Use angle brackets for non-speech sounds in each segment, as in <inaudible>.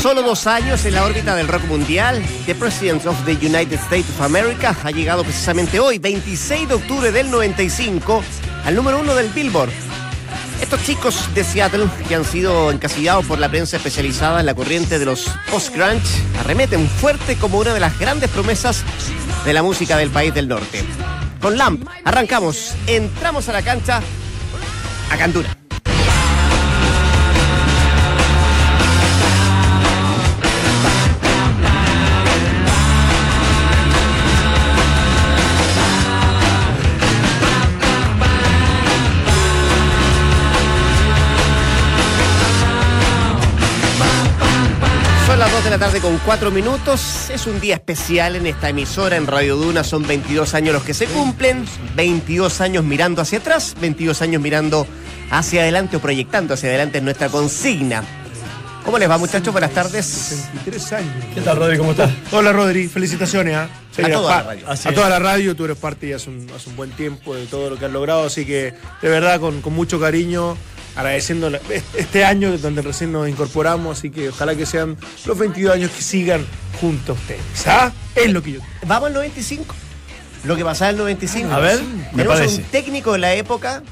Solo dos años en la órbita del rock mundial, The President of the United States of America ha llegado precisamente hoy, 26 de octubre del 95, al número uno del Billboard. Estos chicos de Seattle, que han sido encasillados por la prensa especializada en la corriente de los post-grunge, arremeten fuerte como una de las grandes promesas de la música del país del norte. Con Lamp, arrancamos, entramos a la cancha a Candura. De la tarde con 4 minutos. Es un día especial en esta emisora en Radio Duna. Son 22 años los que se cumplen. 22 años mirando hacia atrás, 22 años mirando hacia adelante o proyectando hacia adelante en nuestra consigna. ¿Cómo les va, muchachos? Buenas tardes. 63 años. ¿Qué tal, Rodri? ¿Cómo estás? Hola, Rodri. Felicitaciones ¿ah? Sí, A toda la radio. A toda la radio. Tú eres parte ya hace un, hace un buen tiempo de todo lo que has logrado. Así que, de verdad, con, con mucho cariño, agradeciendo este año donde recién nos incorporamos. Así que ojalá que sean los 22 años que sigan junto a ustedes. ¿Ah? Es lo que yo. Vamos al 95. Lo que pasaba en el 95. A ver, me Tenemos parece. un técnico de la época,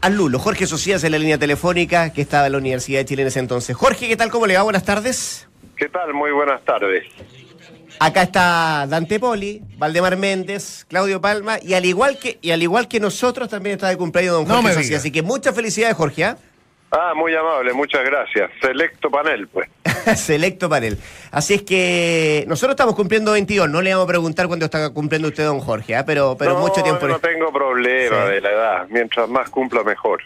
al Lulo, Jorge Socias en la línea telefónica, que estaba en la Universidad de Chile en ese entonces. Jorge, ¿qué tal? ¿Cómo le va? Buenas tardes. ¿Qué tal? Muy buenas tardes. Acá está Dante Poli, Valdemar Méndez, Claudio Palma, y al igual que, y al igual que nosotros también está de cumpleaños don No Jorge. Así que muchas felicidades, Jorge. ¿ah? Ah, muy amable, muchas gracias. Selecto panel, pues. <laughs> Selecto panel. Así es que nosotros estamos cumpliendo 22. No le vamos a preguntar cuándo está cumpliendo usted, don Jorge, ¿ah? pero, pero no, mucho tiempo. No tengo problema Sí. de la edad. Mientras más cumpla, mejor.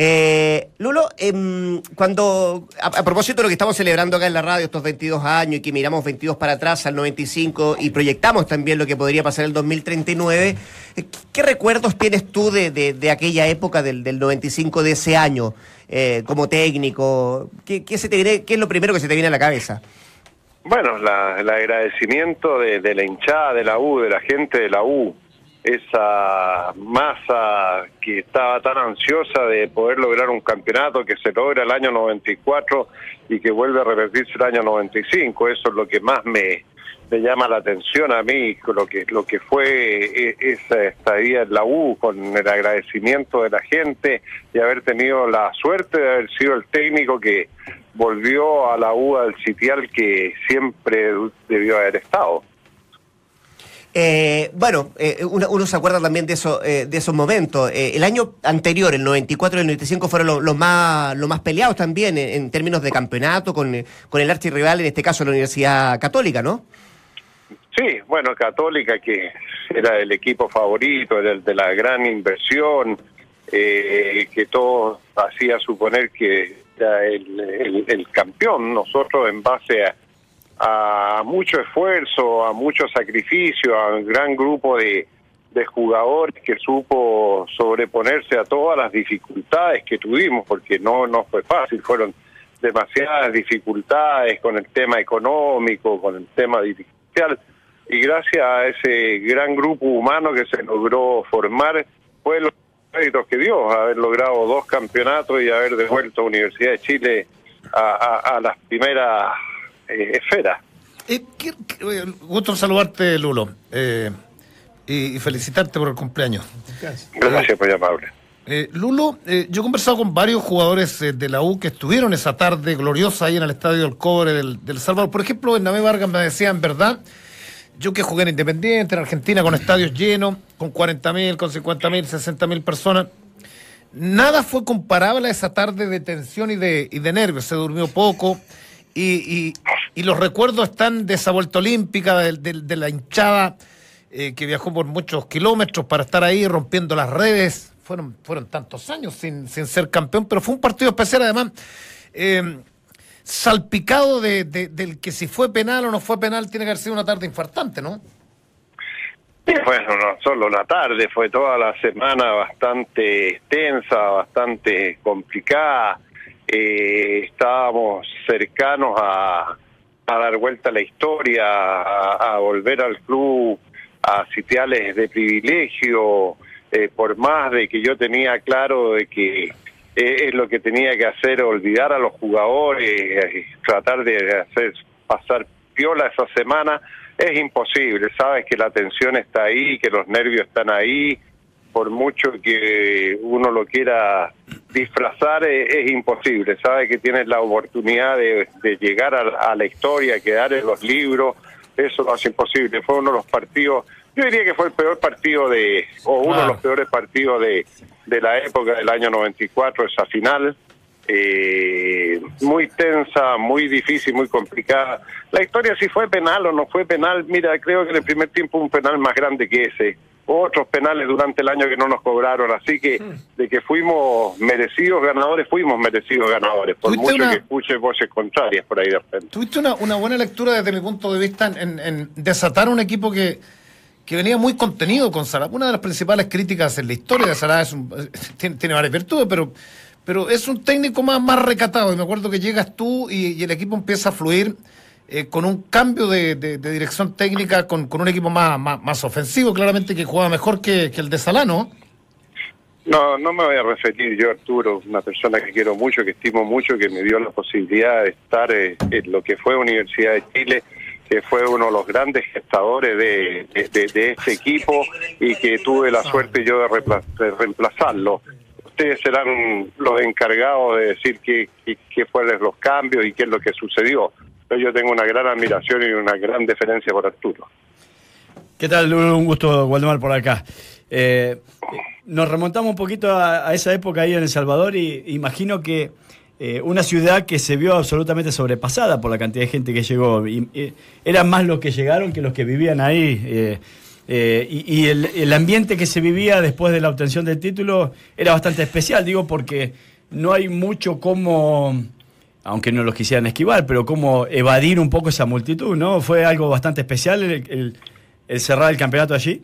Eh, Lulo, em, cuando, a, propósito de lo que estamos celebrando acá en la radio, estos 22 años, y que miramos 22 para atrás al 95 y proyectamos también lo que podría pasar el 2039, eh, ¿qué, qué recuerdos tienes tú de, de- de aquella época, del, del 95, de ese año, eh, como técnico? ¿Qué, qué se te viene- ¿Qué es lo primero que se te viene a la cabeza? Bueno, la- el agradecimiento de, de la hinchada de la U, de la gente de la U, esa masa que estaba tan ansiosa de poder lograr un campeonato que se logra el año 94 y que vuelve a repetirse el año 95. Eso es lo que más me, me llama la atención a mí, lo que, lo que fue eh, esa estadía en la U, con el agradecimiento de la gente y haber tenido la suerte de haber sido el técnico que volvió a la U al sitial que siempre debió haber estado. Eh, bueno, eh, uno, se acuerda también de, eso, eh, de esos momentos. Eh, el año anterior, el 94 y el 95, fueron los, más, los más peleados también en, términos de campeonato con, eh, con el archirrival, en este caso la Universidad Católica, ¿no? Sí, bueno, Católica, que era el equipo favorito, era el de la gran inversión, que todo hacía suponer que era el- el campeón. Nosotros, en base a, a mucho esfuerzo, a mucho sacrificio, a un gran grupo de, de jugadores que supo sobreponerse a todas las dificultades que tuvimos, porque no, no fue fácil, fueron demasiadas dificultades con el tema económico, con el tema dirigencial, y gracias a ese gran grupo humano que se logró formar, fue los méritos que dio, haber logrado dos campeonatos y haber devuelto a Universidad de Chile a, las primeras esferas. Eh, qué- qué- eh, gusto saludarte, Lulo. eh, y, y felicitarte por el cumpleaños. Gracias, muy amable. Eh, Lulo, eh, yo he conversado con varios jugadores eh, de la U que estuvieron esa tarde gloriosa ahí en el Estadio del Cobre del, del Salvador. Por ejemplo, Bernabé Vargas me decía, en verdad, yo que jugué en Independiente, en Argentina, con estadios llenos, con 40.000, con 50.000, 60.000 personas, nada fue comparable a esa tarde de tensión y de, y de nervios. Se durmió poco y, y- y los recuerdos están de esa vuelta olímpica, de, de- la hinchada eh, que viajó por muchos kilómetros para estar ahí rompiendo las redes. Fueron, fueron tantos años sin, sin ser campeón, pero fue un partido especial además. eh, salpicado de, de- del que si fue penal o no fue penal, tiene que haber sido una tarde infartante, ¿no? Bueno, no solo una tarde, fue toda la semana bastante extensa, bastante complicada. Eh, estábamos cercanos a, a dar vuelta a la historia, a, volver al club a sitiales de privilegio, eh, por más de que yo tenía claro de que es lo que tenía que hacer, olvidar a los jugadores, y tratar de hacer pasar piola esa semana, es imposible. Sabes que la tensión está ahí, que los nervios están ahí, por mucho que uno lo quiera disfrazar, es, imposible. Sabes que tienes la oportunidad de, llegar a, la historia, quedar en los libros, eso lo hace imposible. Fue uno de los partidos, yo diría que fue el peor partido de, o uno de los peores partidos de de la época del año 94, esa final. Eh, muy tensa, muy difícil, muy complicada. La historia si fue penal o no fue penal, mira, creo que en el primer tiempo un penal más grande que ese. Otros penales durante el año que no nos cobraron, así que de que fuimos merecidos ganadores, fuimos merecidos ganadores, por mucho que escuche voces contrarias por ahí de frente. Tuviste una, una buena lectura desde mi punto de vista en, en desatar un equipo que que venía muy contenido con Salah. Una de las principales críticas en la historia de Salah es un, <laughs> tiene, varias virtudes, pero, pero es un técnico más, más recatado. Y me acuerdo que llegas tú y, el equipo empieza a fluir eh, con un cambio de, dirección técnica, con, un equipo más, más, ofensivo, claramente que juega mejor que, el de Salah, ¿no? No, me voy a referir yo, Arturo, una persona que quiero mucho, que estimo mucho, que me dio la posibilidad de estar eh, en lo que fue Universidad de Chile que fue uno de los grandes gestadores de, este equipo y que tuve la suerte yo de, reemplazarlo. Ustedes serán los encargados de decir qué, fueron los cambios y qué es lo que sucedió. Yo tengo una gran admiración y una gran deferencia por Arturo. ¿Qué tal? Un gusto, Waldemar, por acá. Eh, nos remontamos un poquito a, esa época ahí en El Salvador y imagino que eh, una ciudad que se vio absolutamente sobrepasada por la cantidad de gente que llegó. Y, eran más los que llegaron que los que vivían ahí. Eh, eh, y, el, ambiente que se vivía después de la obtención del título era bastante especial, digo, porque no hay mucho como, aunque no los quisieran esquivar, pero como evadir un poco esa multitud, ¿no? Fue algo bastante especial el, cerrar el campeonato allí.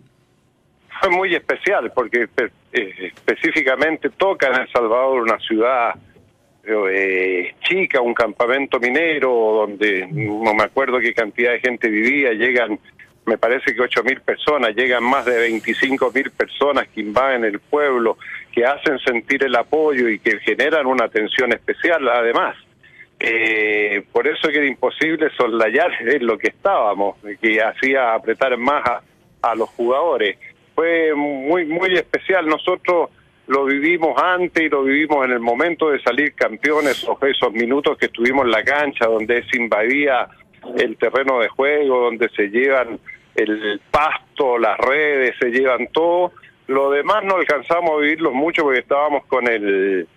Fue muy especial porque específicamente toca en El Salvador una ciudad eh, chica, un campamento minero donde no me acuerdo qué cantidad de gente vivía, llegan, me parece que ocho mil personas, llegan más de 25 mil personas que invaden el pueblo, que hacen sentir el apoyo y que generan una atención especial además. Eh, por eso que era imposible soslayar <laughs> en lo que estábamos, que hacía apretar más a, a los jugadores. Fue muy, muy especial. Nosotros lo vivimos antes y lo vivimos en el momento de salir campeones, o esos minutos que estuvimos en la cancha, donde se invadía el terreno de juego, donde se llevan el pasto, las redes, se llevan todo. Lo demás no alcanzamos a vivirlo mucho porque estábamos con el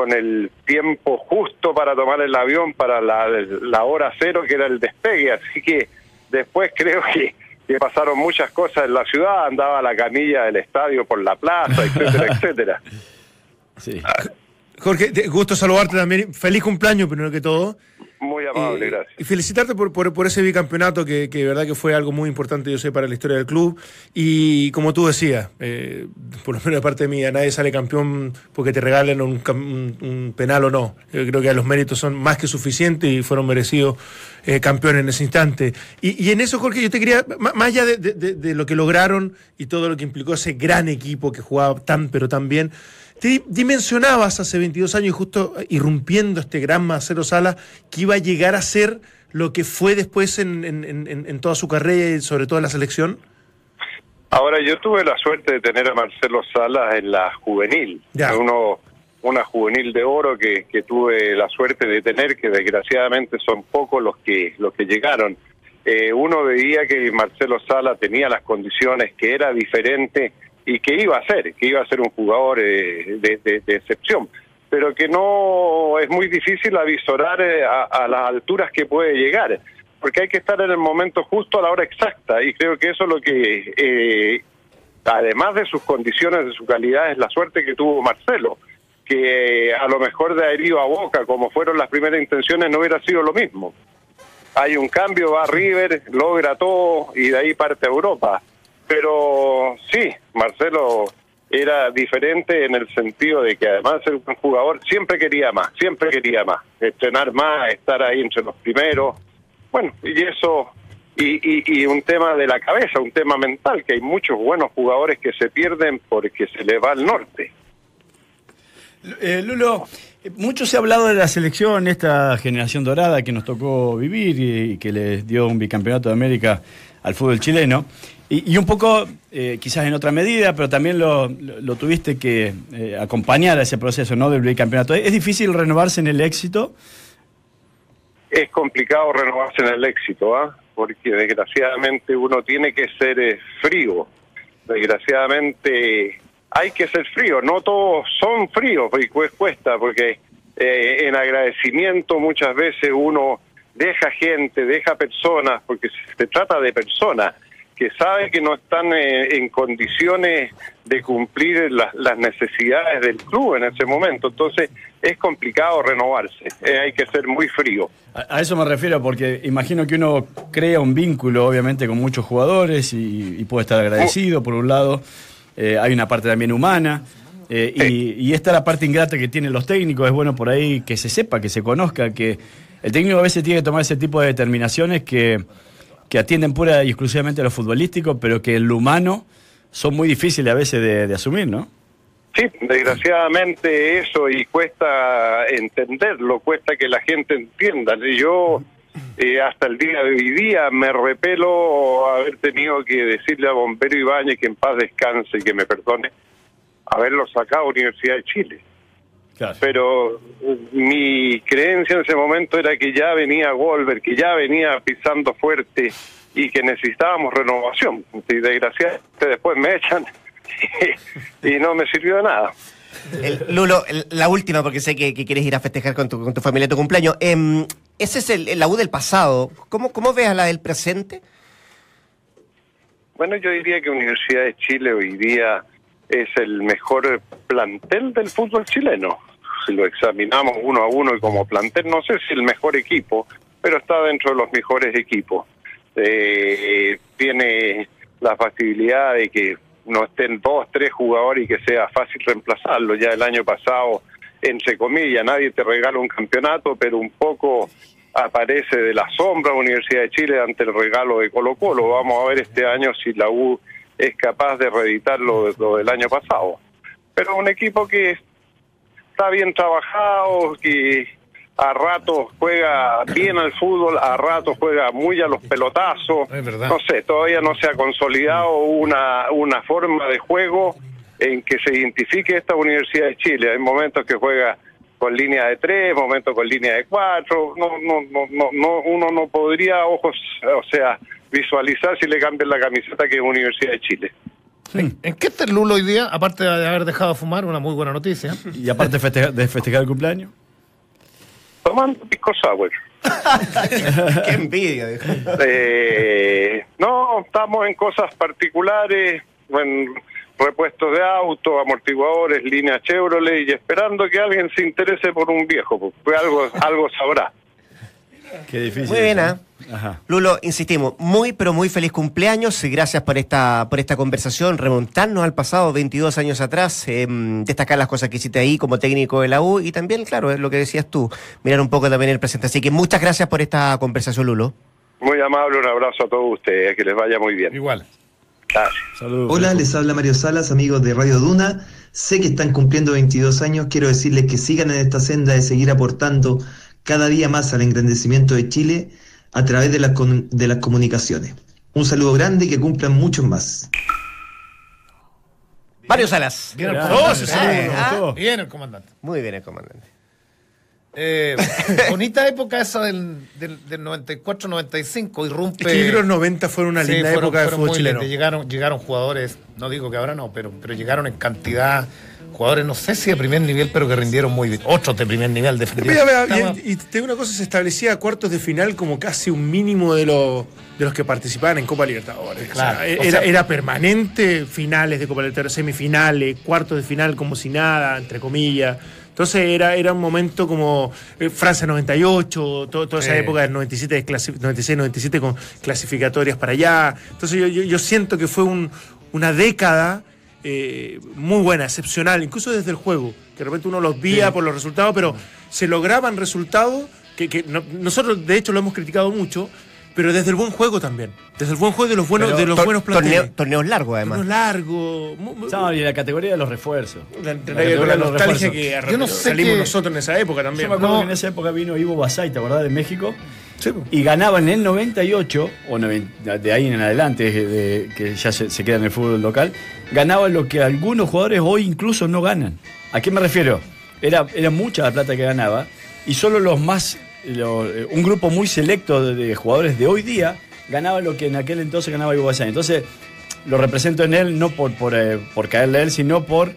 con el tiempo justo para tomar el avión para la, la hora cero que era el despegue, así que después creo que que pasaron muchas cosas en la ciudad, andaba la camilla del estadio por la plaza, etcétera, <laughs> etcétera. Sí. Jorge, gusto saludarte también. Feliz cumpleaños, primero que todo. Muy amable, gracias. Y felicitarte por, por, ese bicampeonato que, que, de verdad que fue algo muy importante, yo sé, para la historia del club. Y como tú decías, eh, por lo menos de parte mía, nadie sale campeón porque te regalen un, un, penal o no. Yo creo que los méritos son más que suficientes y fueron merecidos eh, campeones en ese instante. Y, y, en eso, Jorge, yo te quería, más allá de, de, de lo que lograron y todo lo que implicó ese gran equipo que jugaba tan, pero tan bien, te dimensionabas hace 22 años, justo irrumpiendo este gran Marcelo Sala, que iba a llegar a ser lo que fue después en, en, toda su carrera y sobre todo en la selección? Ahora, yo tuve la suerte de tener a Marcelo Sala en la juvenil. Uno, una juvenil de oro que, que tuve la suerte de tener, que desgraciadamente son pocos los que, los que llegaron. Eh, uno veía que Marcelo Sala tenía las condiciones, que era diferente y que iba a ser, que iba a ser un jugador eh, de, excepción, pero que no es muy difícil avisorar eh, a, las alturas que puede llegar, porque hay que estar en el momento justo a la hora exacta, y creo que eso es lo que, eh, además de sus condiciones, de su calidad, es la suerte que tuvo Marcelo, que a lo mejor de herido a boca, como fueron las primeras intenciones, no hubiera sido lo mismo. Hay un cambio, va a River, logra todo y de ahí parte a Europa pero sí, Marcelo era diferente en el sentido de que además de ser un jugador siempre quería más, siempre quería más, estrenar más, estar ahí entre los primeros. Bueno, y eso, y, y, un tema de la cabeza, un tema mental, que hay muchos buenos jugadores que se pierden porque se le va al norte. Eh, Lulo, mucho se ha hablado de la selección, esta generación dorada que nos tocó vivir y, que le dio un bicampeonato de América al fútbol chileno. Y, un poco, eh, quizás en otra medida, pero también lo, tuviste que acompañar a ese proceso ¿no? del bicampeonato. ¿Es difícil renovarse en el éxito? Es complicado renovarse en el éxito, ¿ah? porque desgraciadamente uno tiene que ser frío. Desgraciadamente hay que ser frío, no todos son fríos y cuesta, porque eh, en agradecimiento muchas veces uno deja gente, deja personas, porque se trata de personas que saben que no están eh, en condiciones de cumplir las necesidades del club en ese momento. Entonces es complicado renovarse, eh, hay que ser muy frío. A, eso me refiero, porque imagino que uno crea un vínculo, obviamente, con muchos jugadores y puede estar agradecido, por un lado eh, hay una parte también humana. Eh, y, esta es la parte ingrata que tienen los técnicos, es bueno por ahí que se sepa, que se conozca, que el técnico a veces tiene que tomar ese tipo de determinaciones que, atienden pura y exclusivamente a lo futbolístico, pero que en lo humano son muy difíciles a veces de, asumir, ¿no? Sí, desgraciadamente eso y cuesta entenderlo, cuesta que la gente entienda. Yo eh, hasta el día de hoy día me repelo haber tenido que decirle a Bombero Ibáñez que en paz descanse y que me perdone haberlo sacado a Universidad de Chile. Pero eh, mi creencia en ese momento era que ya venía Wolver, que ya venía pisando fuerte y que necesitábamos renovación. Y desgraciadamente después me echan <laughs> y no me sirvió de nada. Lulo, la última, porque sé que, quieres ir a festejar con tu, con tu familia tu cumpleaños. Em, ese es el, la U del pasado. ¿Cómo, ¿Cómo ves a la del presente? Bueno, yo diría que Universidad de Chile hoy día es el mejor plantel del fútbol chileno. Si lo examinamos uno a uno y como plantel, no sé si el mejor equipo, pero está dentro de los mejores equipos. Eh, tiene la facilidad de que no estén dos, tres jugadores y que sea fácil reemplazarlo. Ya el año pasado, entre comillas, nadie te regala un campeonato, pero un poco aparece de la sombra Universidad de Chile ante el regalo de Colo Colo. Vamos a ver este año si la U es capaz de reeditar lo, lo del año pasado. Pero un equipo que está bien trabajado, que a ratos juega bien al fútbol, a ratos juega muy a los pelotazos. No sé, todavía no se ha consolidado una, una forma de juego en que se identifique esta Universidad de Chile. Hay momentos que juega con línea de tres, momentos con línea de cuatro. No, no, no, no, uno no podría, ojos, o sea, visualizar si le cambian la camiseta que es Universidad de Chile. ¿En qué está el Lulo hoy día? Aparte de haber dejado de fumar, una muy buena noticia. Y aparte de festejar el cumpleaños tomando pisco sour. <laughs> Qué envidia. Eh, no, estamos en cosas particulares, en repuestos de auto, amortiguadores, línea Chevrolet y esperando que alguien se interese por un viejo, porque algo, <laughs> algo sabrá. Qué difícil. Muy bien, ¿eh? Lulo, insistimos, muy pero muy feliz cumpleaños y gracias por esta, por esta conversación, remontarnos al pasado 22 años atrás, em, destacar las cosas que hiciste ahí como técnico de la U y también, claro, es lo que decías tú, mirar un poco también el presente. Así que muchas gracias por esta conversación, Lulo. Muy amable, un abrazo a todos ustedes, que les vaya muy bien. Igual. Hola, les habla Mario Salas, amigos de Radio Duna. Sé que están cumpliendo 22 años, quiero decirles que sigan en esta senda de seguir aportando cada día más al engrandecimiento de Chile a través de las, de las comunicaciones. Un saludo grande y que cumplan muchos más. Mario Salas. Bien el comandante. Ah, bien el comandante. Muy bien el comandante. Eh, bonita época esa del, del, 94-95, irrumpe. Es que los 90 fueron una linda época de fútbol chileno. Llegaron, llegaron jugadores, no digo que ahora no, pero, pero llegaron en cantidad jugadores, no sé si de primer nivel, pero que rindieron muy bien. Otros de primer nivel, definitivamente. y, te una cosa, se establecía cuartos de final como casi un mínimo de, los de los que participaban en Copa Libertadores. era, permanente finales de Copa Libertadores, semifinales, cuartos de final como si nada, entre comillas. Entonces era, era un momento como eh, Francia 98, toda esa época del 97, 96, 97 con clasificatorias para allá. Entonces yo, yo, siento que fue un, una década eh, muy buena, excepcional, incluso desde el juego, que de repente uno los vía por los resultados, pero se lograban resultados que, nosotros de hecho lo hemos criticado mucho, pero desde el buen juego también. Desde el buen juego de los buenos, Pero de los Tor- buenos torneo- planteles. torneos largos, Torneos además. largos. mu- mu- No, y la categoría de los refuerzos. La, la- La la categoría de los nostalgia refuerzos. que Yo no sé salimos qué- nosotros en esa época Yo también. me acuerdo No. que en esa época vino Ivo Basay, ¿te acordás de México? Sí. Y ganaba en el 98, o noven- de ahí en adelante, de- que ya se, se queda en el fútbol local, ganaba lo que algunos jugadores hoy incluso no ganan. ¿A qué me refiero? Era, era mucha la plata que ganaba y solo los más, lo- eh, un grupo muy selecto de, jugadores de hoy día ganaba lo que en aquel entonces ganaba Ivo Basay. Entonces lo represento en él no por, por, eh, por caerle a él, sino por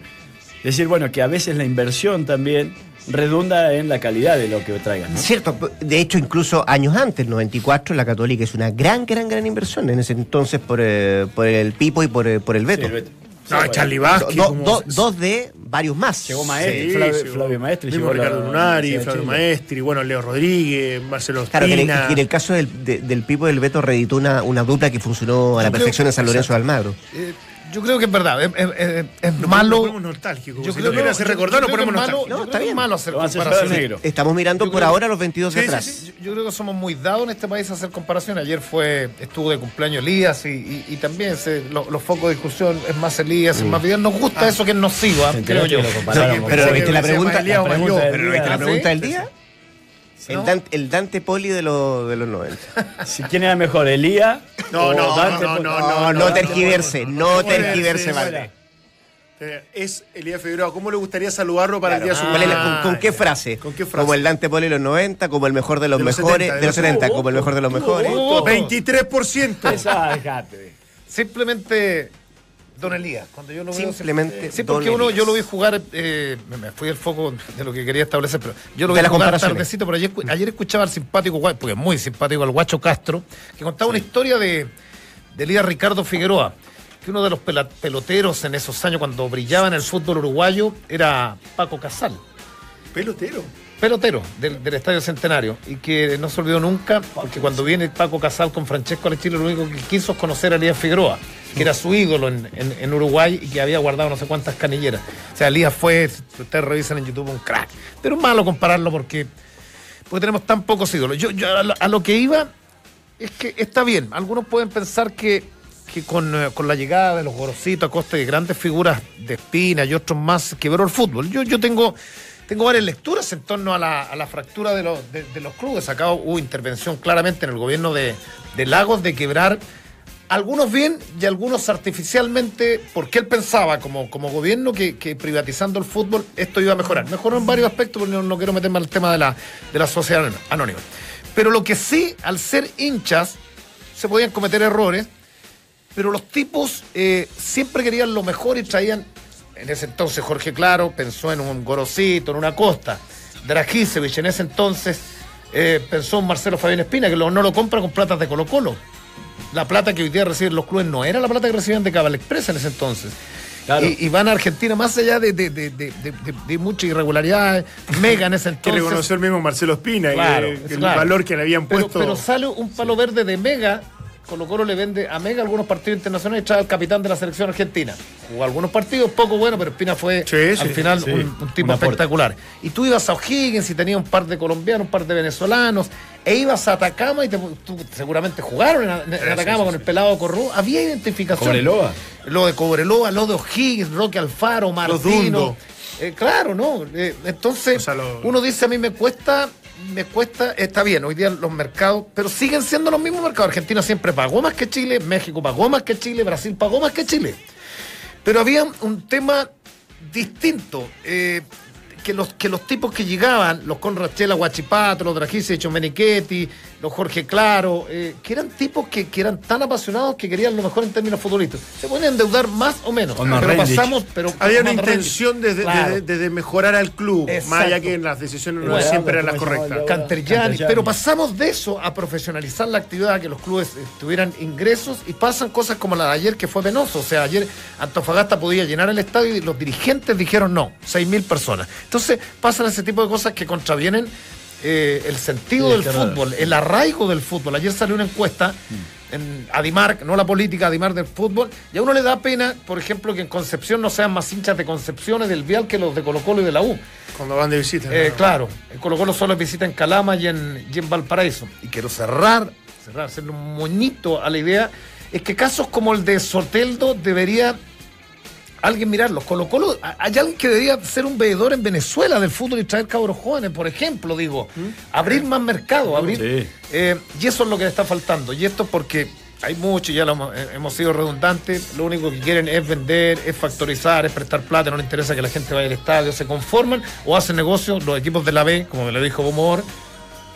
decir, bueno, que a veces la inversión también redunda en la calidad de lo que traigan. ¿no? Cierto, de hecho, incluso años antes, el 94, la Católica es una gran, gran, gran inversión en ese entonces por, eh, por el Pipo y por, eh, por el Beto. Sí, el Beto. No, Sí, Charlie Vázquez. do- dos de varios más. Llegó Maestri, Sí, Flavio, Maestri. llegó la- Ricardo Lunari, la Flavio Chile. Maestri, bueno, Leo Rodríguez, Marcelo Claro, que en, el, Espina. que en el caso del, de- del Pipo del Beto reeditó una, una dupla que funcionó a la perfección en San Lorenzo de Almagro. Eh, yo creo que es verdad. Es, es- es- es Nos malo. ponemos nostálgicos. Yo si creo que- hacer recordar, yo lo creo que ponemos yo No, está que es bien. malo hacer comparaciones. negro. Estamos mirando Yo por creo- ahora los 22 de Sí, atrás. sí. Yo creo que somos muy dados en este país a hacer comparaciones. Ayer fue estuvo de cumpleaños Elías y, y- y también se- lo- los focos de discusión es más Elías, es más Vidal. Nos gusta eso que es nocivo, ¿ah? Te creo yo. Pero ¿viste la decía pregunta? del día. El, ¿No? Dante, el Dante Poli de, los de los 90. Si quién era mejor, Elías No, o no, Dante, no, pues- no, No, no tergiverse, no tergiverse, no, Valdés. Eh, Es Elías Figueroa. ¿Cómo le gustaría saludarlo para el día de su ¿Cuál es la- cumpleaños? con, con qué frase? ¿Con qué frase? Como el Dante Poli de los 90, como el mejor de los De los mejores, 70, de los 70, como el mejor de los mejores. Oh, 23%. Esa, dejate. Simplemente Don Elías. Cuando yo lo veo, Simplemente Sí, porque uno, Elías. yo lo vi jugar, eh, me- fui del foco de lo que quería establecer, pero yo lo De vi las jugar comparaciones. tardecito, pero ayer, escu- ayer escuchaba al simpático, porque es muy simpático, al Guacho Castro, que contaba una historia de, de Elías Ricardo Figueroa, que uno de los peloteros en esos años cuando brillaba en el fútbol uruguayo era Paco Casal. Pelotero. pelotero del, del Estadio Centenario y que no se olvidó nunca porque cuando viene Paco Casal con Francesco Chile lo único que quiso es conocer a Elías Figueroa que era su ídolo en, en- Uruguay y que había guardado no sé cuántas canilleras o sea Elías fue ustedes revisan en YouTube un crack pero es malo compararlo porque tenemos tan pocos ídolos yo, a, lo, que iba es que está bien algunos pueden pensar que con, eh, con la llegada de los gorositos a costa de grandes figuras de Espina y otros más quebró el fútbol. Yo, yo tengo, tengo varias lecturas en torno a la, a la fractura de los, de, de los clubes. Acá hubo intervención claramente en el gobierno de, de Lagos de quebrar algunos bien y algunos artificialmente, porque él pensaba como, como gobierno que, privatizando el fútbol esto iba a mejorar. Mejoró en varios aspectos, porque no, quiero meterme al tema de la, de la sociedad anónima. Pero lo que sí, al ser hinchas, se podían cometer errores, pero los tipos eh, siempre querían lo mejor y traían, en ese entonces Jorge Claro pensó en un Gorosito, en una Costa, Dragisevich en ese entonces eh, pensó en Marcelo Fabián Espina, que no lo compra con platas de Colo Colo. La plata que hoy día reciben los clubes no era la plata que recibían de Cabal Express en ese entonces. Claro. Y, y van a Argentina más allá de, de, de, de, de- de- de mucha irregularidad, mega en ese Que entonces. reconoció el mismo Marcelo Espina, que- Claro, que el claro. valor que le habían Pero, puesto. pero sale un palo verde de Mega. Colo Colo le vende a Mega algunos partidos internacionales y trae al capitán de la selección argentina. Jugó algunos partidos poco buenos, pero Espina fue Sí, al sí, final sí. un, un tipo espectacular. Y tú ibas a O'Higgins y tenías un par de colombianos, un par de venezolanos, e ibas a Atacama y te- tú seguramente jugaron en, en Atacama con el pelado Corrú. Había identificación. Cobreloa. Lo de Cobreloa, lo de O'Higgins, Roque Alfaro, Martino. Dundo. Eh, claro, ¿no? Eh, entonces, O sea, lo- uno dice a mí me cuesta, me cuesta, está bien, hoy día los mercados, pero siguen siendo los mismos mercados. Argentina siempre pagó más que Chile, México pagó más que Chile, Brasil pagó más que Chile. Pero había un tema distinto. eh, que los, que los tipos que llegaban, los Conrachela Guachipato, los Dragise Menichetti, los Jorge Claro, eh, que eran tipos que, que eran tan apasionados que querían lo mejor en términos futbolísticos. Se podían endeudar más o menos. Con pero pasamos, pero Había una intención de, de- Claro. de- de- de mejorar al club, más allá que las decisiones no Bueno, siempre eran las ¿cómo se llama correctas. Canterjani, pero pasamos de eso a profesionalizar la actividad, que los clubes tuvieran ingresos y pasan cosas como la de ayer que fue penoso. O sea, ayer Antofagasta podía llenar el estadio y los dirigentes dijeron no, seis mil personas. Entonces pasan ese tipo de cosas que contravienen eh, el sentido Sí, del claro. fútbol, el arraigo del fútbol. Ayer salió una encuesta en Adimar, no la política, Adimar del fútbol, y a uno le da pena, por ejemplo, que en Concepción no sean más hinchas de Concepciones del Vial que los de Colo Colo y de la U. Cuando van de visita. Eh, ¿no? claro, el Colo Colo solo visita en Calama y en, y en Valparaíso. Y quiero cerrar cerrar, hacerle un moñito a la idea, es que casos como el de Soteldo debería alguien mirarlos. Colo Colo, hay alguien que debería ser un veedor en Venezuela del fútbol y traer cabros jóvenes, por ejemplo, digo, ¿Mm? abrir más mercado, abrir. Eh, y eso es lo que le está faltando. Y esto porque hay mucho, ya lo eh, hemos, sido redundantes, lo único que quieren es vender, es factorizar, es prestar plata, no les interesa que la gente vaya al estadio, se conforman o hacen negocios, los equipos de la B, como me lo dijo Bomor,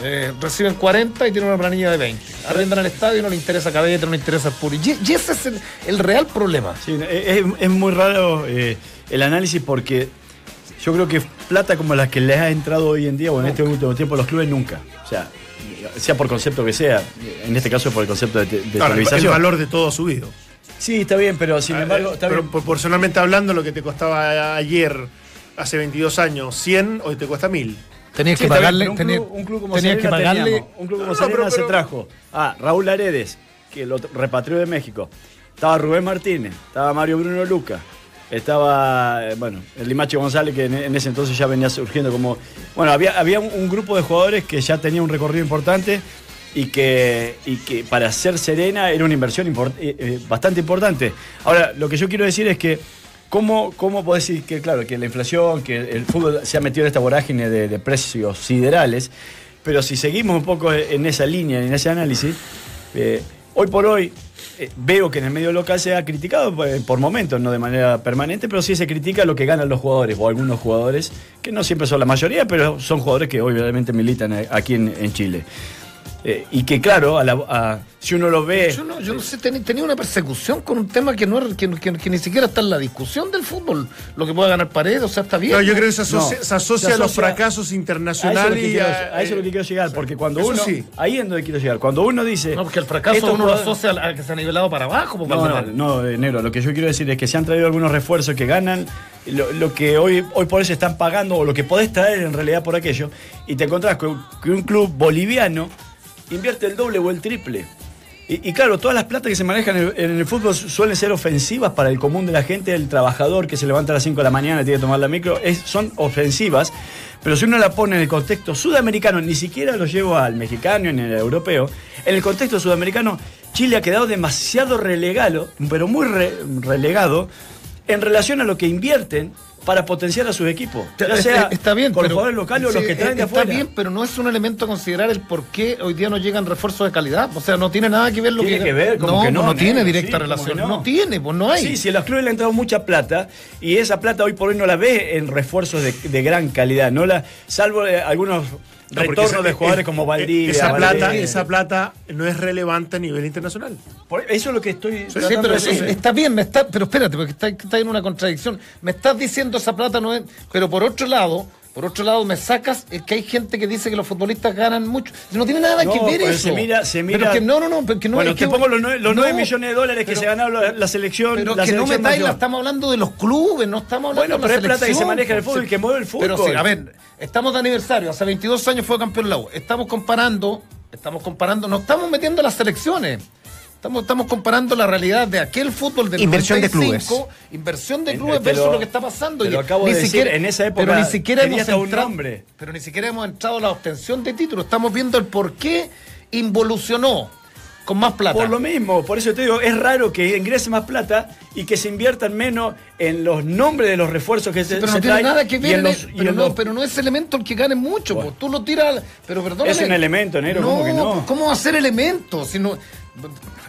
eh, reciben 40 y tienen una planilla de 20. Arrendan al estadio, no le interesa Cabete, no le interesa Puri. Y, ese es el, real problema. es, muy raro eh, el análisis porque yo creo que plata como la que les ha entrado hoy en día o en este último tiempo los clubes nunca. O sea, sea por concepto que sea, en este caso por el concepto de, de El valor de todo subido. Sí, está bien, pero sin ah, embargo. Está pero proporcionalmente hablando, lo que te costaba ayer, hace 22 años, 100, hoy te cuesta 1000. Tenías que pagarle. Un club, como tenías que pagarle. un club como no, se trajo a Raúl Aredes, que lo repatrió de México. Estaba Rubén Martínez, estaba Mario Bruno Luca, estaba, eh, bueno, el Limache González, que en, ese entonces ya venía surgiendo como. Bueno, había, había un, grupo de jugadores que ya tenía un recorrido importante y que, y que para ser Serena era una inversión eh, eh, bastante importante. Ahora, lo que yo quiero decir es que ¿Cómo, ¿Cómo podés decir que, claro, que la inflación, que el fútbol se ha metido en esta vorágine de, precios siderales, pero si seguimos un poco en esa línea, en ese análisis, eh, hoy por hoy eh, veo que en el medio local se ha criticado eh, por, momentos, no de manera permanente, pero sí se critica lo que ganan los jugadores o algunos jugadores, que no siempre son la mayoría, pero son jugadores que obviamente militan aquí en Chile. Eh, y que claro, a si uno lo ve... Yo no, yo no sé, tenía una persecución con un tema que, no que, ni siquiera está en la discusión del fútbol, lo que pueda ganar Paredes, o sea, está bien. No, yo creo que se asocia, a los fracasos internacionales. A eso, es lo que quiero llegar, porque cuando uno... Ahí es donde quiero llegar. Cuando uno dice... No, porque el fracaso uno lo asocia al que se ha nivelado para abajo. No, no, no, negro, lo que yo quiero decir es que se han traído algunos refuerzos que ganan lo, que hoy, hoy por eso están pagando, o lo que podés traer en realidad por aquello, y te encontrás con que un club boliviano invierte el doble o el triple. Y, claro, todas las platas que se manejan en el, fútbol suelen ser ofensivas para el común de la gente, el trabajador que se levanta a las 5 de la mañana y tiene que tomar la micro, son ofensivas. Pero si uno la pone en el contexto sudamericano, ni siquiera lo llevo al mexicano ni al europeo, en el contexto sudamericano, Chile ha quedado demasiado relegado, pero muy relegado, en relación a lo que invierten para potenciar a sus equipos. Ya sea está bien, con los jugadores locales o los que traen de afuera. Está bien, pero no es un elemento a considerar el por qué hoy día no llegan refuerzos de calidad. O sea, no tiene nada que ver lo tiene que... ver, como no, que no, no tiene directa relación. No. tiene, pues no hay. Sí, si a los clubes le han entrado mucha plata y esa plata hoy por hoy no la ve en refuerzos de, de gran calidad, no la salvo eh, algunos retorno de jugadores como Valdivia. Esa plata, esa plata no es relevante a nivel internacional. eso es lo que estoy. Sí, pero está bien, me está, pero espérate, porque está, está, en una contradicción. Me estás diciendo esa plata no es. Pero por otro lado. Por otro lado, me sacas es que hay gente que dice que los futbolistas ganan mucho. No tiene nada que ver pues eso. Se mira, se mira. que, no, no, no. Porque no bueno, te pongo los 9, millones de dólares que se ganaron la, la selección. Pero que no me la estamos hablando de los clubes, no estamos hablando bueno, de la pero es plata que se maneja el fútbol y que mueve el fútbol. Pero sí, a ver, Estamos de aniversario, hace 22 años fue campeón la U. Estamos comparando, estamos comparando, no estamos metiendo las selecciones. Estamos, estamos comparando la realidad de aquel fútbol del inversión de clubes. Inversión de clubes versus lo que está pasando. Te lo acabo ni de siquiera, en esa época pero ni siquiera hemos entrado, Pero ni siquiera hemos entrado a la obtención de títulos. Estamos viendo el por qué involucionó con más plata. Por lo mismo, por eso te digo, es raro que ingrese más plata y que se inviertan menos en los nombres de los refuerzos que se Pero no tiene nada que ver, pero, no, pero, no, es elemento el que gane mucho, pues, tú lo tiras, pero perdón. Es un elemento, negro, ¿cómo que no? ¿Cómo va a ser elemento? Si no,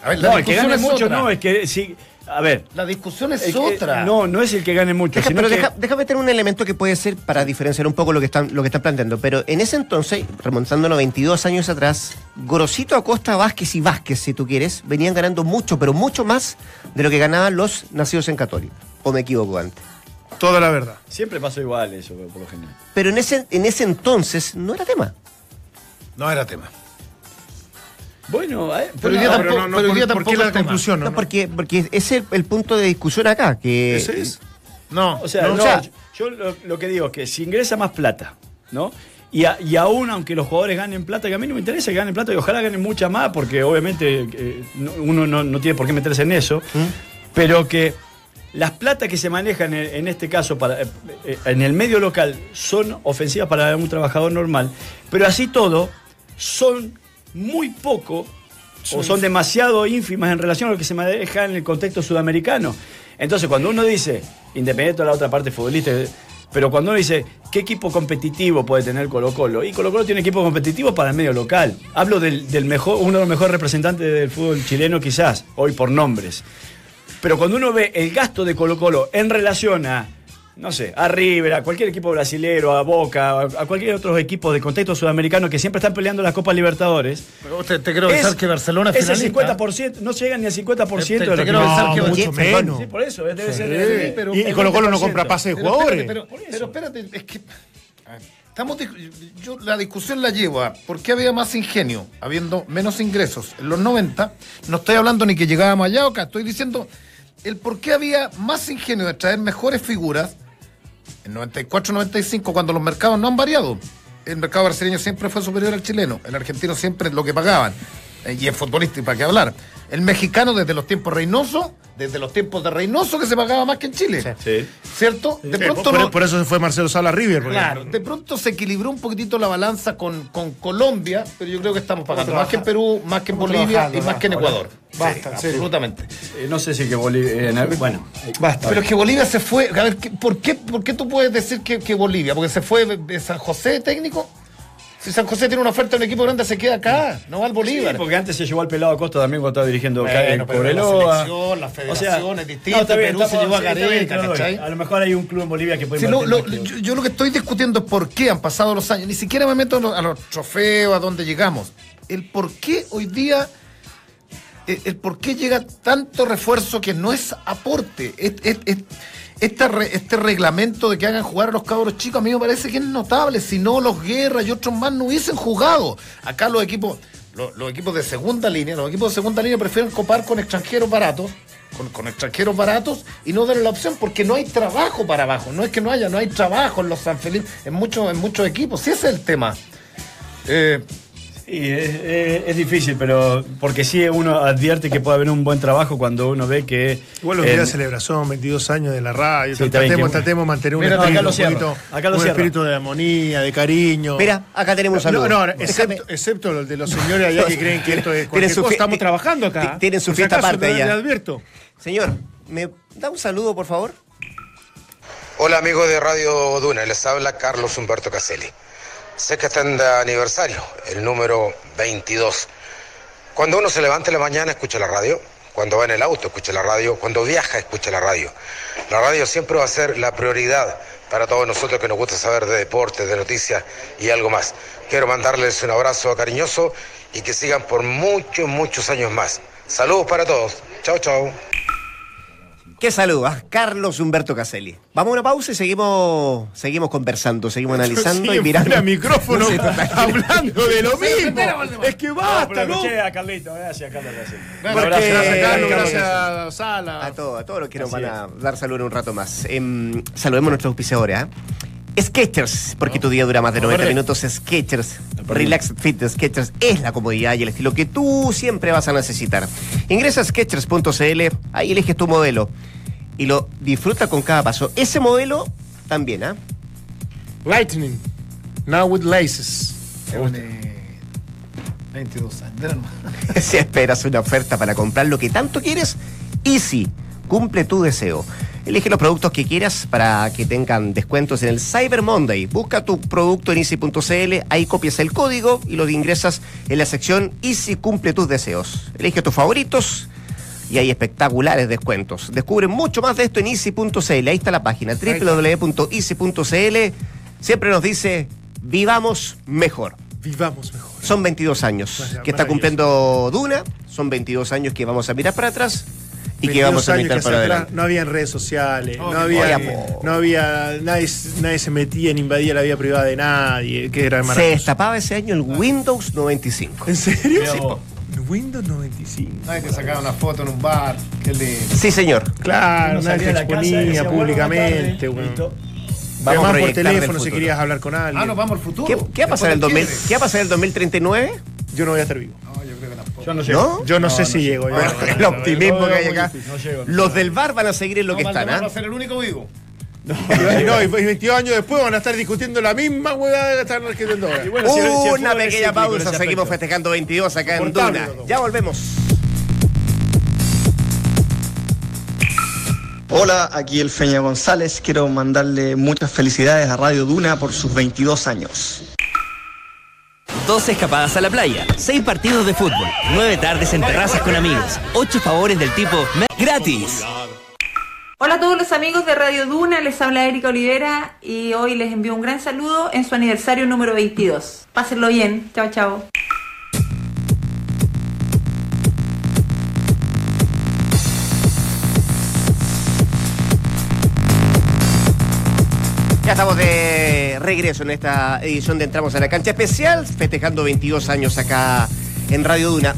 a ver, no, el que gane mucho no, es que si a ver. La discusión es, otra. no, no es el que gane mucho. pero déjame tener un elemento que puede ser para diferenciar un poco lo que están, lo que están planteando. Pero en ese entonces, remontándonos 22 años atrás, Gorosito, Acosta, Vázquez y Vázquez, si tú quieres, venían ganando mucho, pero mucho más de lo que ganaban los nacidos en Católica. ¿O me equivoco antes? Toda la verdad. Siempre pasó igual eso, por lo general. Pero en ese, en ese entonces no era tema. No era tema. Bueno, eh, pero, tampoco, no, pero ¿por, qué la conclusión? No, porque, porque ese es el, punto de discusión acá. Que, ¿Ese es? No, o sea, yo lo, que digo es que si ingresa más plata, ¿no? Y, y, aún aunque los jugadores ganen plata, que a mí no me interesa que ganen plata y ojalá ganen mucha más, porque obviamente eh, uno no, tiene por qué meterse en eso, ¿Mm? pero que las platas que se manejan en, este caso para, eh, en el medio local son ofensivas para un trabajador normal, pero así todo son muy poco o son demasiado ínfimas en relación a lo que se maneja en el contexto sudamericano. Entonces, cuando uno dice, independiente de la otra parte futbolista, pero cuando uno dice, ¿qué equipo competitivo puede tener Colo Colo? Y Colo Colo tiene equipo competitivo para el medio local. Hablo del, del mejor, uno de los mejores representantes del fútbol chileno quizás, hoy por nombres. Pero cuando uno ve el gasto de Colo Colo en relación a no sé, a River, a cualquier equipo brasilero, a Boca, a cualquier otro equipo de contexto sudamericano que siempre están peleando las Copas Libertadores. Pero te, te quiero avisar que Barcelona es el 50%, no llegan ni al 50% te, te, de lo te que quiero avisar que mucho menos. Sí, por eso, debe Sí. ser. pero- y Colo Colo no compra pase de Pero jugadores. espérate, Pero, pero espérate, es que. Estamos, yo la discusión la llevo a por qué había más ingenio, habiendo menos ingresos en los 90. No estoy hablando ni que llegábamos allá o acá, estoy diciendo el por qué había más ingenio de traer mejores figuras en 94-95 cuando los mercados no han variado. El mercado brasileño siempre fue superior al chileno, el argentino siempre es lo que pagaban. Eh, Y en futbolista, y para qué hablar. El mexicano desde los tiempos Reynoso, desde los tiempos de Reynoso que se pagaba más que en Chile. Sí. ¿Cierto? De pronto por, no- por eso se fue Marcelo Sala River. porque- Claro, de pronto se equilibró un poquitito la balanza con, con Colombia, pero yo creo que estamos pagando más que en Perú, más que en Bolivia trabajando, y más que en Ecuador. Basta, absolutamente. Eh, no sé si que Bolivia. eh, bueno, Basta. Pero es que Bolivia se fue. A ver, ¿qué- ¿por qué, por qué tú puedes decir que, que Bolivia? ¿Porque se fue de San José técnico? Si San José tiene una oferta de un equipo grande, se queda acá, no va al Bolívar. Sí, porque antes se llevó al pelado Costa también cuando estaba dirigiendo Bueno, pero Cobreloa. la selección, las federaciones distintas, bien, Perú se llevó a Gareca. A lo mejor hay un club en Bolivia que puede Sí, lo- yo, yo lo que estoy discutiendo es por qué han pasado los años. Ni siquiera me meto a los, a los trofeos, a dónde llegamos. El por qué hoy día, el, el por qué llega tanto refuerzo que no es aporte. Es- es- es- esta re- este reglamento de que hagan jugar a los cabros chicos a mí me parece que es notable. Si no, los guerras y otros más no hubiesen jugado. Acá los equipos, los, los equipos de segunda línea, los equipos de segunda línea prefieren copar con extranjeros baratos con, con extranjeros baratos y no darle la opción porque no hay trabajo para abajo. No es que no haya, no hay trabajo en los San Felipe, en muchos, en muchos equipos. Sí, ese es el tema. Eh, Sí, es, es- es difícil, pero porque sí uno advierte que puede haber un buen trabajo cuando uno ve que. Igual los días de celebración, 22 años de la radio. Sí, tratemos, tratemos de mantener un Mira, acá espíritu, lo un cierro, poquito- acá lo un cierro. espíritu de armonía, de cariño. Mira, acá tenemos un saludo. No, no, excepto, excepto los de los señores allá que creen que esto es Tienen cualquier su cosa. Estamos trabajando acá. ti- tienen su fiesta aparte allá. le advierto. Señor, ¿me da un saludo, por favor? Hola amigos de Radio Duna, les habla Carlos Humberto Caselli. Sé que están de aniversario, el número 22. Cuando uno se levanta en la mañana escucha la radio, cuando va en el auto escucha la radio, cuando viaja escucha la radio. La radio siempre va a ser la prioridad para todos nosotros que nos gusta saber de deportes, de noticias y algo más. Quiero mandarles un abrazo cariñoso y que sigan por muchos, muchos años más. Saludos para todos. Chao, chao. ¿Qué saludo? ah? Carlos Humberto Caselli. Vamos a una pausa y seguimos, seguimos conversando, seguimos analizando y mirando. fuera micrófono <laughs> hablando de lo <laughs> mismo. Es que No, basta, ¿no? escuché a Carlito, gracias, Carlos. Gracias. Porque- gracias, Carlos, Carlos. gracias, Sala. A todos, a todos los que nos Así van a dar salud en un rato más. Em, saludemos a nuestros auspiciadores. ¿ah? Sketchers, porque tu día dura más de 90 minutos. Sketchers, Relax Fit de Sketchers es la comodidad y el estilo que tú siempre vas a necesitar. Ingresa a Sketchers.cl, ahí eliges tu modelo y lo disfruta con cada paso. Ese modelo también, ¿ah? Lightning. Now with laces. eh, 22 años. <laughs> Si esperas una oferta para comprar lo que tanto quieres, Easy, cumple tu deseo. Elige los productos que quieras para que tengan descuentos en el Cyber Monday. Busca tu producto en easy.cl, ahí copias el código y lo ingresas en la sección Easy cumple tus deseos. Elige tus favoritos y hay espectaculares descuentos. Descubre mucho más de esto en easy.cl. Ahí está la página www.easy.cl. Siempre nos dice, vivamos mejor. Vivamos mejor. Son 22 años que está cumpliendo Duna, son 22 años que vamos a mirar para atrás y que vamos a 22 años que para atrás No había redes sociales, no, No, había, no había- no había, nadie, nadie se metía ni invadía la vida privada de nadie, que era Se destapaba ese año el Windows 95. ¿En serio? Sí. Windows 95. Nadie te sacaba una foto en un bar. Qué lindo. Sí, señor. Claro, nadie decía, exponía "Bueno, públicamente. buenas tardes", weón. listo. Vamos a Además, por proyectar del teléfono si querías hablar con alguien. Ah, nos vamos al futuro. ¿Qué, qué va a pasar en el Después 2000 del ¿Qué va a pasar el 2039? Yo no voy a estar vivo. No, yo que. Yo no llego. ¿No? Yo no, sé si llego. el optimismo que hay acá. no llego. Los del bar van a seguir en lo No, que están, va ¿ah? a ser el único vivo. No, y 22 años después van a estar discutiendo la misma hueá que están discutiendo ahora. Bueno, si si Una pequeña pausa, seguimos festejando 22 acá en Duna. Ya volvemos. Hola, aquí el Feña González. Quiero mandarle muchas felicidades a Radio Duna por sus 22 años. Dos escapadas a la playa, seis partidos de fútbol, nueve tardes en terrazas con amigos, ocho favores del tipo me- gratis. Hola a todos los amigos de Radio Duna, les habla Erika Olivera y hoy les envío un gran saludo en su aniversario número 22. Pásenlo bien, chao chao. Ya estamos de regreso en esta edición de Entramos a la Cancha Especial, festejando 22 años acá en Radio Duna.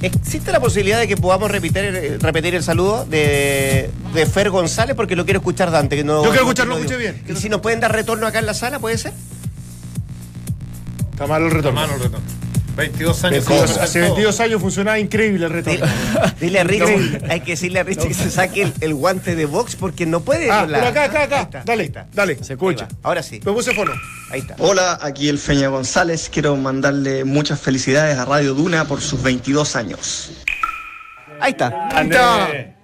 ¿Existe la posibilidad de que podamos repetir, el- repetir el saludo de, de Fer González? Porque lo quiero escuchar Dante. Que no, Yo quiero escucharlo, no- escuche bien. ¿Y si nos pueden dar retorno acá en la sala, puede ser? Está malo el retorno. Mano, retorno. 22 años. 22 como hace todo. 22 años funcionaba increíble el retorno. Dile a Richie, hay que decirle a Richie que se saque el, el guante de box porque no puede. Ah, la- pero acá, acá, Ahí acá. está, Dale, ahí está. dale. Se Ahí escucha. Ahora sí. Me puse fono. Ahí está. Hola, aquí el Feña González. Quiero mandarle muchas felicidades a Radio Duna por sus 22 años. Ahí está. André.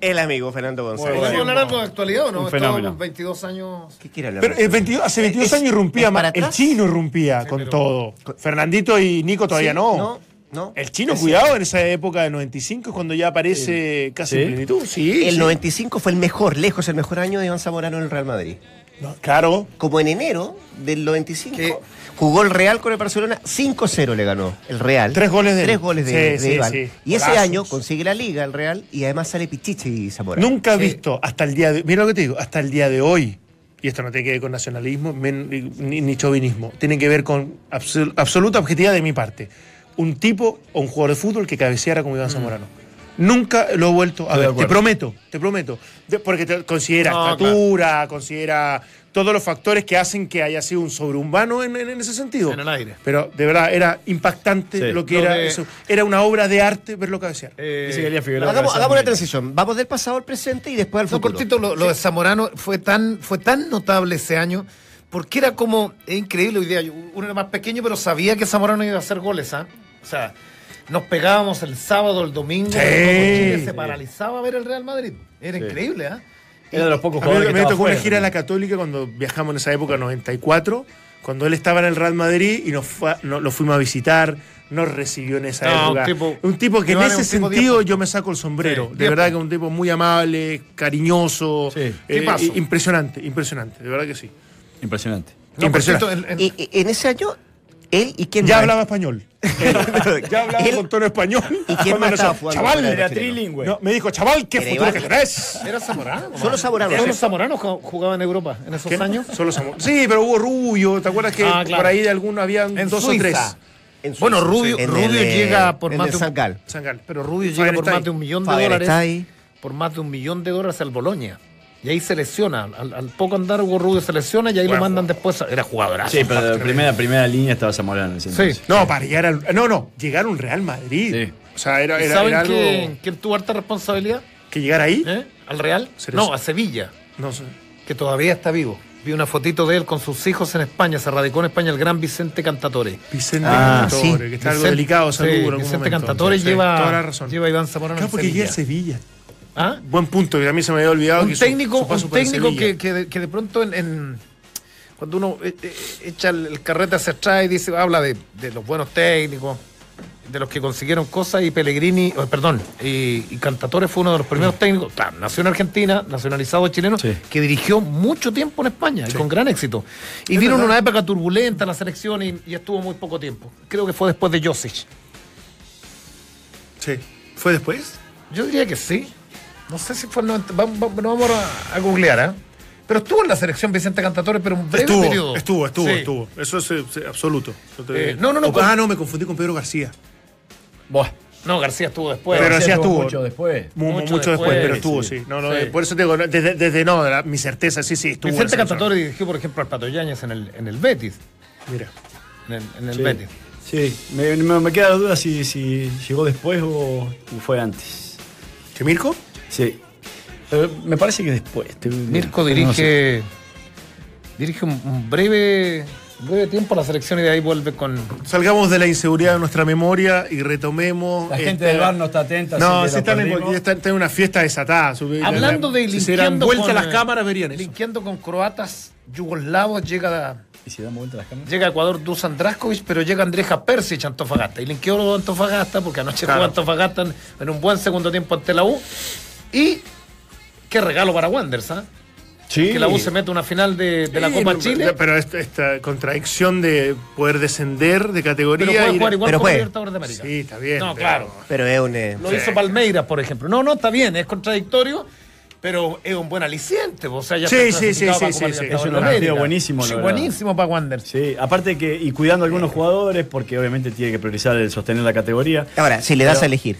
El amigo Fernando González. ¿Podemos hablar algo de actualidad o no? Un Estábamos fenómeno. 22 años. ¿Qué quiere hablar? Pero eh, 22 hace 22 Es- años irrumpía más. El chino irrumpía con todo. Fernandito y Nico todavía Sí, no. No, no. El chino, Es cuidado, en esa época de 95 es cuando ya aparece casi Sí. en plenitud. Sí, El sí. 95 fue el mejor, lejos el mejor año de Iván Zamorano en el Real Madrid. No, claro. Como en enero del 95 jugó el Real con el Barcelona, 5-0 le ganó el Real. Tres goles de. Tres goles de, Sí, de sí, Iván. sí. Y ese año consigue la liga el Real y además sale Pichiche y Zamorano. Nunca he visto hasta el día de Mira lo que te digo, hasta el día de hoy. Y esto no tiene que ver con nacionalismo men- ni, ni chauvinismo. Tiene que ver con absol- absoluta objetividad de mi parte. Un tipo o un jugador de fútbol que cabeceara como Iván Zamorano. Nunca lo he vuelto a ver. Te prometo, te prometo. De- porque te- considera No, estatura, considera todos los factores que hacen que haya sido un sobrehumano en, en- en ese sentido. En el aire. Pero de verdad era impactante Sí. lo que Lo era de- eso. Era una obra de arte verlo cabecear. Eh, Figueroa Hagamos, hagamos una transición. Vamos del pasado al presente y después al No, futuro. cortito, lo, lo de Zamorano fue tan, fue tan notable ese año, porque era como, es increíble hoy día, yo- uno era más pequeño, pero sabía que Zamorano iba a hacer goles, ¿ah? O sea, nos pegábamos el sábado, el domingo, Sí. Chile se paralizaba a ver el Real Madrid. Era Sí. increíble, ¿ah? Era de los pocos A mí jugadores que me estaba tocó una gira a la. Católica cuando viajamos en esa época, 94, cuando él estaba en el Real Madrid y nos fue a- no- lo fuimos a visitar, nos recibió en esa No, época. un tipo- un tipo que en ese sentido yo me saco el sombrero. Sí, de verdad que es un tipo muy amable, cariñoso. Sí. eh, impresionante, impresionante, de verdad que sí. Impresionante. No, Impresionante. cortito, en- en- Y, y en ese año, él y quién Ya más? hablaba español. <laughs> ya hablaba Él- con tono español. ¿Y quién más estaba jugando Chaval, Era trilingüe. no, me dijo, chaval, qué Era futuro Iván. que tenés. Era Zamorano. Solo Zamorano. Solo ¿sí? Zamorano ju- jugaba en Europa en esos ¿Qué? años. Solo Sí, pero hubo Rubio, ¿te acuerdas que Ah, claro. por ahí de alguno habían En dos Suiza. o tres? Bueno, Rubio- En Rubio el, llega por en más de un- San Gal. Sangal. Pero Rubio llega por más de un millón de dólares. Por más de un millón de dólares al Boloña. Y ahí se lesiona. Al, al poco andar Hugo Rubio se lesiona y ahí Bueno, lo mandan después. Era jugadorazo. Sí, pero de primera, primera línea estaba Zamorano. en ese Sí. entonces. No, para llegar al. No, no, llegar a un Real Madrid. Sí. O sea, era, ¿Y era, ¿Saben era algo. quién, quién tuvo harta responsabilidad? Que llegar ahí. ¿Eh? ¿Al Real? No, a Sevilla, No sé. que todavía está vivo. Vi una fotito de él con sus hijos en España. Se radicó en España el gran Vicente Cantatore. Vicente Ah, Cantatore, sí. que está algo delicado, salud. sí, Vicente momento. Cantatore lleva, Toda la razón. lleva a Iván Zamorano Claro, en porque llega a Sevilla. ¿Ah? Buen punto, que a mí se me había olvidado un que técnico, su paso un técnico que, que, de, que de pronto en, en- cuando uno eh, eh, echa el, el carrete hacia atrás y dice, habla de, de los buenos técnicos, de los que consiguieron cosas y Pellegrini, oh, perdón, y, y Cantatore fue uno de los primeros técnicos, claro, nació en Argentina, nacionalizado chileno, Sí. que dirigió mucho tiempo en España y con gran éxito. Y vino en una época turbulenta en la selección y, y estuvo muy poco tiempo. Creo que fue después de Josic. Sí. ¿Fue después? Yo diría que sí. No sé si fue el 90. Vamos, vamos, no vamos a, a googlear, ¿ah? Pero estuvo en la selección Vicente Cantatore, pero un breve Estuvo, periodo. estuvo, estuvo, Sí. estuvo. Eso es eh, absoluto. Te- Eh, no, no, no, con- Ah, no, me confundí con Pedro García. Buah. No, García estuvo después. Pero García estuvo. mucho después. Mu- Mucho Mucho, después, después, pero estuvo, sí. sí. No, no, Sí. eh, Por eso te digo, desde, desde no, la- mi certeza, sí, sí, estuvo. en Vicente. Cantatore dirigió, por ejemplo, al Pato Yáñez en el, en el Betis. Mira. En el, en el Sí. Betis. Sí, me, me- me queda la duda si, si llegó después o fue antes. ¿Que Mirko? Sí. Eh, me parece que después. te- Mirko no sé. dirige, dirige un, breve, breve tiempo a la selección y de ahí vuelve con. Salgamos de la inseguridad de nuestra memoria y retomemos. La gente esta- del bar no está atenta. No, que están en, están, en una fiesta desatada. Hablando de Si se linkeando vuelta con, las cámaras, verían eso. Linkeando con croatas yugoslavos llega, ¿Y si damos vuelta a las cámaras? llega a Ecuador Dusan Draskovic, pero llega Andreja Persic a Antofagasta. Y linkeó a Antofagasta porque anoche Claro. jugó Antofagasta en un buen segundo tiempo ante la U. Y qué regalo para Wanderers, ¿ah? Sí. Que la U se mete a una final de, de la Copa Chile. Pero esta, esta contradicción de poder descender de categoría. Pero puede jugar igual Pero como puede. Libertadores de América. Sí, está bien. No, pero- claro. Pero es un. eh, Lo hizo Palmeiras, por ejemplo. No, no, está bien, es contradictorio, pero es un buen aliciente. O sea, ya Sí, está sí, sí, sí, sí, sí. Es un partido buenísimo, Sí, buenísimo para Wander. Sí, aparte que, y cuidando a algunos jugadores, porque obviamente tiene que priorizar el sostener la categoría. Ahora, si le das Pero- a elegir.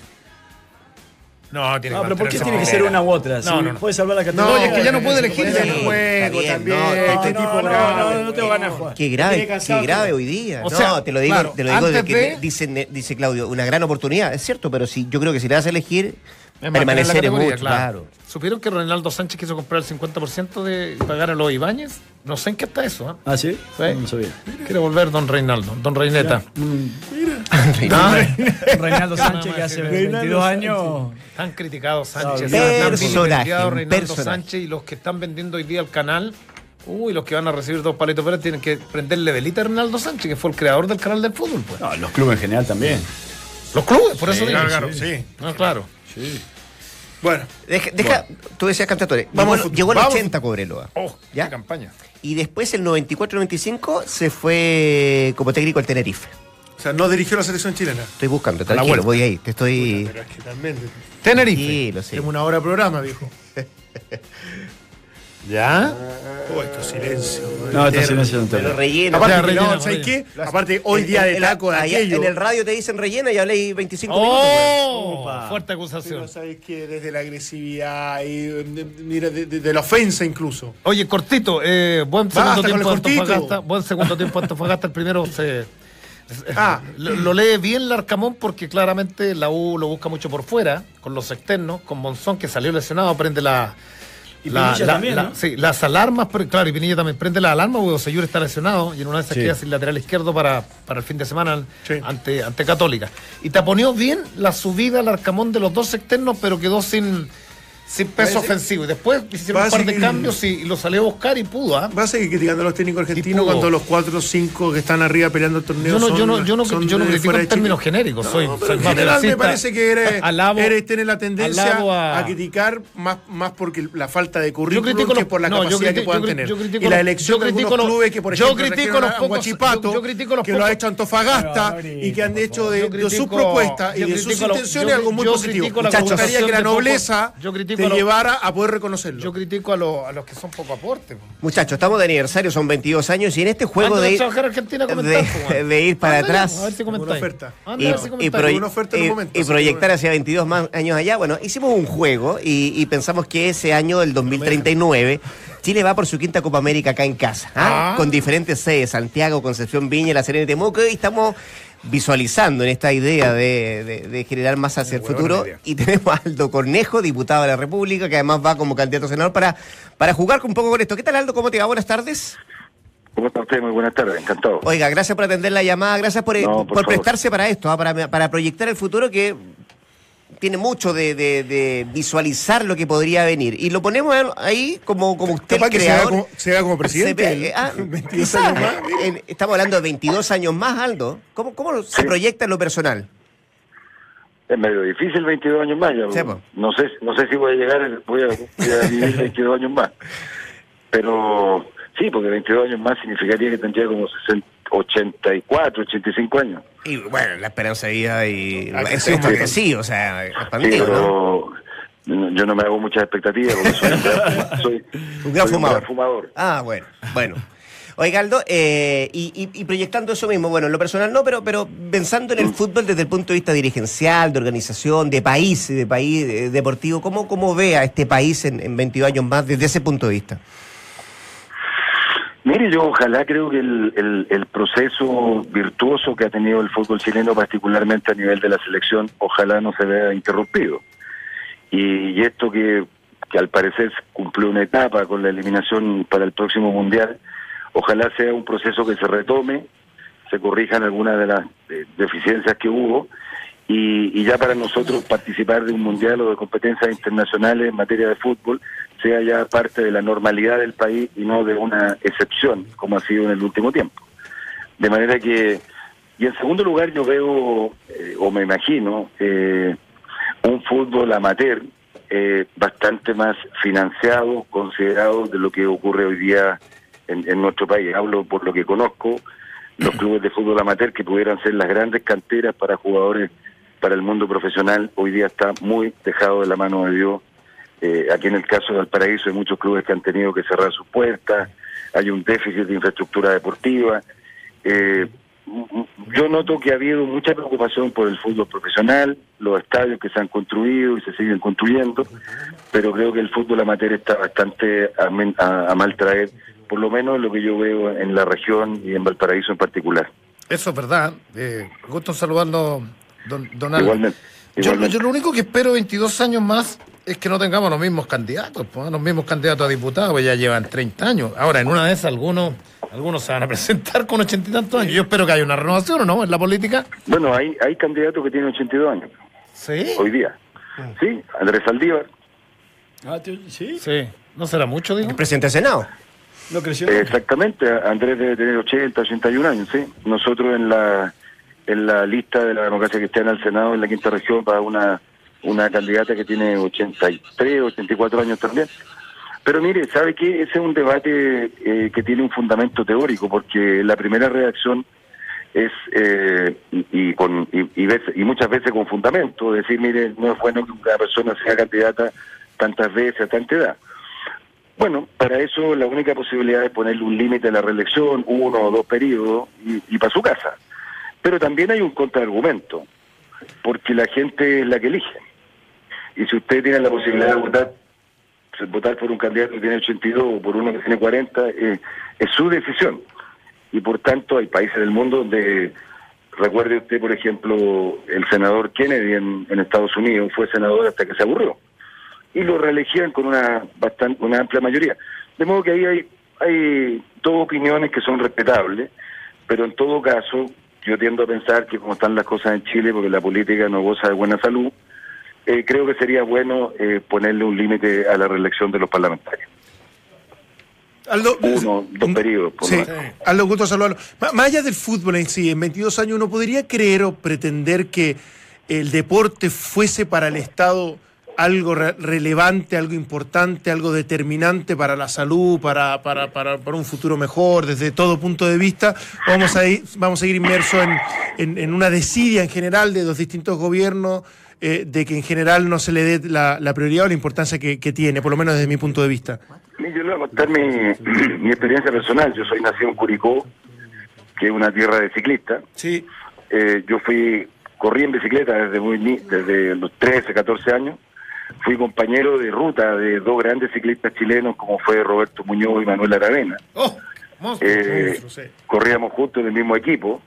No, tiene No, pero ¿por qué tiene que ser una u otra? No, no, no. puede salvar la No, categoría. es que ya no puede elegir, el no juego también. no, este no, tipo no, grave. no, no tengo ganas de jugar. Qué grave, qué grave hoy día. O no, te lo digo, claro, te lo digo de antes que de- dice, dice Claudio, una gran oportunidad, es cierto, pero si yo creo que si le das a elegir, Es permanecer categoría, mucho, claro. ¿Supieron que Ronaldo Sánchez quiso comprar el 50% de pagar a los Ibáñez? No sé en qué está eso. ¿ah? Ah, sí. Sí. No sabía. Quiere volver Don Reinaldo, Don Reineta. Ah, <laughs> Reinaldo Sánchez, que hace Reinaldo 22 años. Tan criticado Sánchez. Personaje, un Reinaldo personaje. Sánchez y los que están vendiendo hoy día el canal. Uy, los que van a recibir dos palitos verdes tienen que prenderle velita a Reinaldo Sánchez, que fue el creador del canal del fútbol. Pues. No, los clubes en general también. Los clubes, por eso digo. claro, sí. No, claro. Bueno, Deja, deja- tú decías Cantatore, Vamos llegó, al llegó el vamos. 80 Cobreloa. Oh, ¿Ya? qué campaña. Y después el 94-95 se fue como técnico al Tenerife. o sea, no dirigió la selección chilena. Estoy buscando, tranquilo, voy ahí, te estoy... Pero es que también. Tenerife. Sí, lo sé. Tenemos una hora de programa, viejo. <laughs> ¿Ya? Oh, esto silencio. No, esto silencio no te Pero rellena. Aparte, rellena, no, ¿sabes qué? Aparte, hoy día de taco de allá aquello. En el radio te dicen rellena y hablé 25 minutos. pues. ¡Oh! Opa. Fuerte Pero acusación. sabes que desde la agresividad y de, mira, de, de- de la ofensa incluso. Oye, cortito, eh, buen Basta segundo con tiempo el cortito. Antofagasta. Buen segundo tiempo Antofagasta. El primero <laughs> se. Ah. lo, lo lee bien Larcamón porque claramente la U lo busca mucho por fuera, con los externos, con Monzón que salió lesionado, prende la. Y la- Pinilla la- también, la- ¿no? Sí, las alarmas, pero claro, y Pinilla también prende la alarma porque Oseyur está lesionado y en una vez se Sí. queda sin lateral izquierdo para, para el fin de semana Sí. ante, ante Católica. Y taponeó bien la subida al Arcamón de los dos externos, pero quedó sin, sin peso Parece- ofensivo. Y después hicieron un par de seguir- cambios y, y lo salió a buscar y pudo. ¿ah? Va a seguir criticando a los técnicos argentinos cuando los cuatro o cinco que están arriba peleando el torneo Yo no, son, yo no, yo no, yo critico en términos genéricos. soy, No, pero soy en general me parece que eres, <laughs> Alabo- eres tener la tendencia a... a- criticar más, más porque la falta de Yo currículum critico que por la yo capacidad que critico- puedan yo tener. yo critico y la elección yo de critico algunos los- clubes que, por yo ejemplo, critico trajeron los pocos- Guachipato, yo- yo critico los que lo ha hecho Antofagasta y que han hecho de, Yo sus critico- propuestas y yo de sus critico intenciones yo- algo muy yo positivo. critico Me gustaría que la nobleza yo critico te los- llevara a poder reconocerlo. Yo critico a, los- a los que son poco aporte. po. Muchachos, estamos de aniversario, son 22 años y en este juego de a ir, a a <laughs> de, ir para atrás A ver si comentáis. Una oferta. Anda y, a ver si y comentáis. proye- Una oferta en un y- momento, y así que proyectar hacia 22 más años allá. Bueno, hicimos un juego y, y pensamos que ese año, el 2039, Chile va por su quinta Copa América acá en casa, ¿ah? Ah. con diferentes sedes, Santiago, Concepción, Viña, La Serena y Temuco, y estamos visualizando en esta idea de, de- de generar más hacia el futuro. Y tenemos a Aldo Cornejo, diputado de la República, que además va como candidato a senador para, para jugar un poco con esto. ¿Qué tal, Aldo? ¿Cómo te va? Buenas tardes. ¿Cómo está usted? Muy buenas tardes, encantado. Oiga, gracias por atender la llamada, gracias por, eh, No, por, prestarse para esto, ah, para, para proyectar el futuro que tiene mucho de, de- de visualizar lo que podría venir. Y lo ponemos ahí como, como usted, Capaz el que se creador. como, se haga como presidente. Se ve- el- ah, <laughs> 22 quizás, años más. en- estamos hablando de 22 años más, Aldo. ¿Cómo, cómo se Sí. proyecta en lo personal? Es medio difícil 22 años más. ya, Sí, no sé no sé si voy a llegar, voy a, voy a vivir <laughs> 22 años más. Pero sí, porque 22 años más significaría que tendría como 60, 84, 85 años. Y bueno, la esperanza de vida y Ha es, es más. crecido, o sea, Sí, expandido, ¿no? pero no- yo no me hago muchas expectativas porque soy un gran, fuma- <laughs> soy- Un gran soy fumador. fumador. Ah, bueno, bueno. Oiga, Aldo, eh, y, y- y proyectando eso mismo, bueno, en lo personal no, pero, pero pensando en el fútbol desde el punto de vista dirigencial, de organización, de país, de país eh, deportivo, ¿cómo, ¿cómo ve a este país en, en 22 años más desde ese punto de vista? Mire, yo ojalá creo que el, el, proceso virtuoso que ha tenido el fútbol chileno, particularmente a nivel de la selección, ojalá no se vea interrumpido. Y, y esto que que al parecer cumplió una etapa con la eliminación para el próximo Mundial. Ojalá sea un proceso que se retome, se corrijan algunas de las eh, deficiencias que hubo y, y, ya para nosotros participar de un mundial o de competencias internacionales en materia de fútbol sea ya parte de la normalidad del país y no de una excepción como ha sido en el último tiempo. De manera que, y en segundo lugar yo veo, eh, o me imagino, eh, un fútbol amateur eh, bastante más financiado, considerado de lo que ocurre hoy día en, en nuestro país. Hablo por lo que conozco, los clubes de fútbol amateur que pudieran ser las grandes canteras para jugadores para el mundo profesional, hoy día está muy dejado de la mano de Dios. Eh, aquí en el caso de Valparaíso hay muchos clubes que han tenido que cerrar sus puertas, hay un déficit de infraestructura deportiva. Eh, yo noto que ha habido mucha preocupación por el fútbol profesional, los estadios que se han construido y se siguen construyendo, pero creo que el fútbol amateur está bastante a, a, a mal traer, por lo menos lo que yo veo en la región y en Valparaíso en particular. Eso es verdad. Eh, gusto saludarlo, don, don Alan. Igualmente. Yo, igualmente. yo lo único que espero 22 años más es que no tengamos los mismos candidatos, pues, los mismos candidatos a diputados, pues ya llevan 30 años. Ahora, en una de esas, algunos algunos se van a <laughs> presentar con ochenta y tantos años. Yo espero que haya una renovación, ¿o no? En la política. Bueno, hay, hay candidatos que tienen 82 años. ¿Sí? Hoy día. Sí, Andrés Saldívar. Ah, ¿tú- ¿Sí? Sí. ¿No será mucho, digo? El presidente del Senado. ¿No creció? Eh, Exactamente, Andrés debe tener 80, 81 años, sí. Nosotros en la en la lista de la democracia cristiana al Senado en la quinta región para una una candidata que tiene 83, 84 años también. Pero mire, ¿sabe qué? Ese es un debate eh, que tiene un fundamento teórico, porque la primera reacción es, eh, y, con, y, y muchas veces con fundamento, decir, mire, no es bueno que una persona sea candidata tantas veces a tanta edad. Bueno, para eso la única posibilidad es ponerle un límite a la reelección, uno o dos periodos, y, y para su casa. Pero también hay un contraargumento, porque la gente es la que elige. Y si usted tiene la posibilidad de votar, votar por un candidato que tiene 82 o por uno que tiene 40, eh, es su decisión. Y por tanto hay países del mundo donde, recuerde usted, por ejemplo, el senador Kennedy en, en Estados Unidos fue senador hasta que se aburrió y lo reelegían con una bastante una amplia mayoría. De modo que ahí hay, hay dos opiniones que son respetables, pero en todo caso yo tiendo a pensar que como están las cosas en Chile, porque la política no goza de buena salud, eh, creo que sería bueno eh, ponerle un límite a la reelección de los parlamentarios. Aldo, Uno, dos periodos. por Sí. Aldo, gusto saludarlo. Más allá del fútbol en sí, en 22 años uno podría creer o pretender que el deporte fuese para el Estado algo re- relevante, algo importante, algo determinante para la salud, para, para, para, para un futuro mejor, desde todo punto de vista. Vamos a, ir, vamos a ir inmersos en, en, en una desidia en general de los distintos gobiernos, eh, de que en general no se le dé la, la prioridad o la importancia que, que tiene, por lo menos desde mi punto de vista. Yo le voy a contar mi, <clears throat> mi experiencia personal. Yo soy nacido en Curicó, que es una tierra de ciclistas. Sí. Eh, yo fui, corrí en bicicleta desde, muy, desde los 13, 14 años. Fui compañero de ruta de dos grandes ciclistas chilenos como fue Roberto Muñoz y Manuel Aravena. ¡Oh! monstruo. Eh, corríamos juntos en el mismo equipo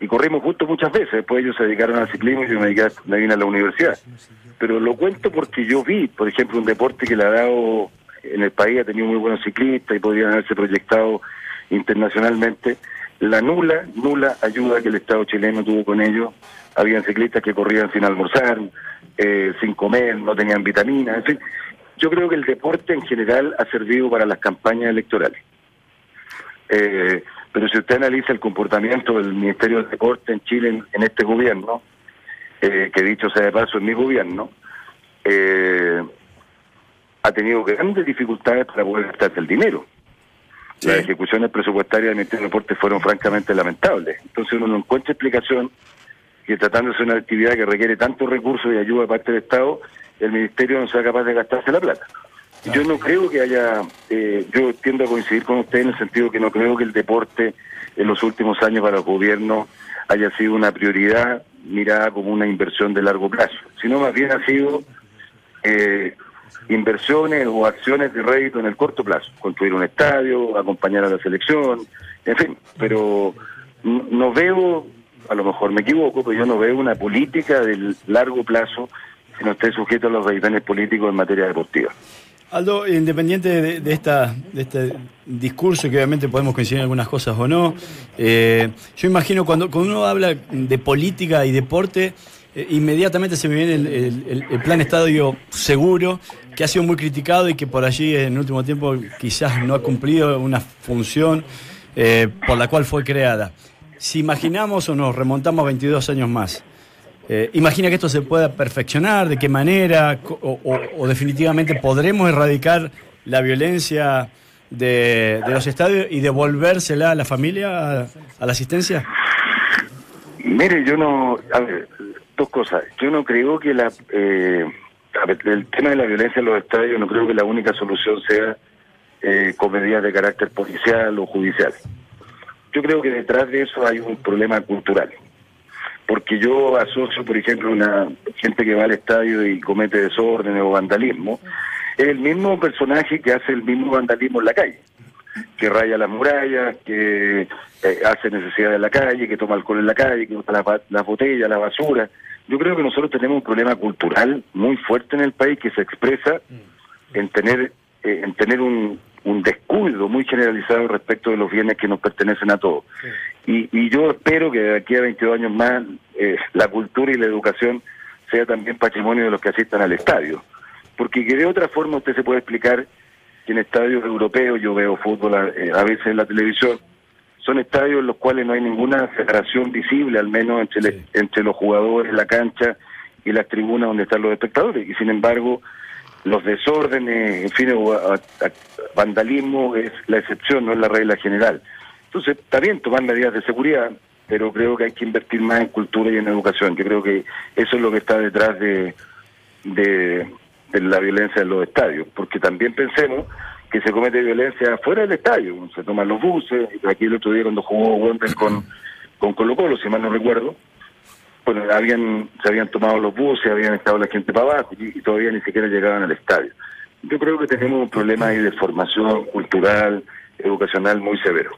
y corrimos juntos muchas veces. Después ellos se dedicaron al ciclismo y yo me, dediqué, me vine a la universidad. Pero lo cuento porque yo vi, por ejemplo, un deporte que le ha dado en el país, ha tenido muy buenos ciclistas y podrían haberse proyectado internacionalmente. La nula, nula ayuda que el Estado chileno tuvo con ellos. Habían ciclistas que corrían sin almorzar, eh, sin comer, no tenían vitaminas, en fin. Yo creo que el deporte en general ha servido para las campañas electorales. Eh, pero si usted analiza el comportamiento del Ministerio del Deporte en Chile en, en este gobierno, eh, que dicho sea de paso en mi gobierno, eh, ha tenido grandes dificultades para poder gastarse el dinero. Las ejecuciones presupuestarias del Ministerio del Deporte fueron francamente lamentables. Entonces uno no encuentra explicación que tratándose de una actividad que requiere tantos recursos y ayuda de parte del Estado, el Ministerio no sea capaz de gastarse la plata. Yo no creo que haya, eh, yo tiendo a coincidir con usted en el sentido que no creo que el deporte en los últimos años para el gobierno haya sido una prioridad mirada como una inversión de largo plazo, sino más bien ha sido eh, inversiones o acciones de rédito en el corto plazo, construir un estadio, acompañar a la selección, en fin, pero no, veo, a lo mejor me equivoco, pero yo no veo una política del largo plazo que no esté sujeto a los vaivenes políticos en materia deportiva. Aldo, independiente de, esta, este discurso, que obviamente podemos coincidir en algunas cosas o no, eh, yo imagino cuando, cuando uno habla de política y deporte, eh, inmediatamente se me viene el plan estadio seguro, que ha sido muy criticado y que por allí en el último tiempo quizás no ha cumplido una función eh, por la cual fue creada. Si imaginamos o nos remontamos 22 años más, eh, imagina que esto se pueda perfeccionar, de qué manera, o, definitivamente podremos erradicar la violencia de, los estadios y devolvérsela a la familia, a, la asistencia. Mire, yo no, a ver, dos cosas. Yo no creo que la, eh, el tema de la violencia en los estadios, no creo que la única solución sea eh, con medidas de carácter policial o judicial. Yo creo que detrás de eso hay un problema cultural. Porque yo asocio, por ejemplo, una gente que va al estadio y comete desorden o vandalismo, es el mismo personaje que hace el mismo vandalismo en la calle que raya las murallas, que eh, hace necesidad en la calle, que toma alcohol en la calle, que bota las botellas, la basura. Yo creo que nosotros tenemos un problema cultural muy fuerte en el país que se expresa en tener eh, en tener un, un descuido muy generalizado respecto de los bienes que nos pertenecen a todos. Y, y yo espero que de aquí a 22 años más eh, la cultura y la educación sea también patrimonio de los que asistan al estadio. Porque que de otra forma usted se puede explicar que en estadios europeos, yo veo fútbol a, eh, a veces en la televisión, son estadios en los cuales no hay ninguna separación visible, al menos entre, le- entre los jugadores, la cancha y las tribunas donde están los espectadores. Y sin embargo, los desórdenes, en fin, vandalismo es la excepción, no es la regla general. Entonces, está bien tomar medidas de seguridad, pero creo que hay que invertir más en cultura y en educación. Yo creo que eso es lo que está detrás de, de, de la violencia en los estadios, porque también pensemos que se comete violencia fuera del estadio, se toman los buses, aquí el otro día cuando jugó Wander con, con Colo Colo, si mal no recuerdo, bueno, habían, se habían tomado los buses, habían estado la gente para abajo y, y todavía ni siquiera llegaban al estadio. Yo creo que tenemos un problema ahí de formación cultural, educacional muy severo.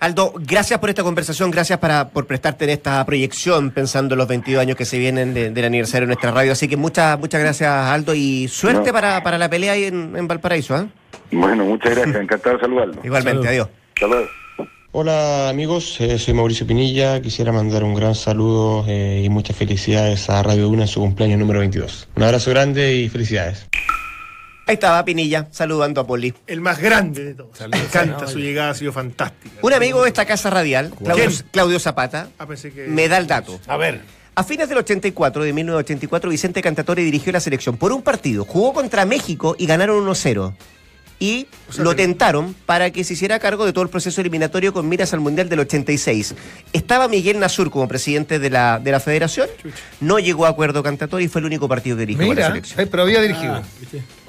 Aldo, gracias por esta conversación, gracias para, por prestarte en esta proyección pensando en los 22 años que se vienen de- del aniversario de nuestra radio. Así que muchas muchas gracias, Aldo, y suerte No. para, para la pelea ahí en, en Valparaíso. ¿ah? Bueno, muchas gracias, encantado de saludarlo. Igualmente, adiós. Luego. Hola amigos, eh, soy Mauricio Pinilla. Quisiera mandar un gran saludo eh, y muchas felicidades a Radio Una en su cumpleaños número 22. Un abrazo grande y felicidades. Ahí estaba Pinilla, saludando a Poli. El más grande de todos. Me encanta su llegada, ha sido fantástica. Un amigo de esta casa radial, Claudio, Zapata, Ah, pensé que- me da el dato. A ver. A fines del 84, de 1984, Vicente Cantatore dirigió la selección por un partido. Jugó contra México y ganaron 1-0. Y sea lo que- tentaron para que se hiciera cargo de todo el proceso eliminatorio con miras al Mundial del 86. Estaba Miguel Nasur como presidente de la, de la federación. No llegó a acuerdo Cantatore y fue el único partido que dirigió con la Mira, selección. eh, pero había dirigido. Ah,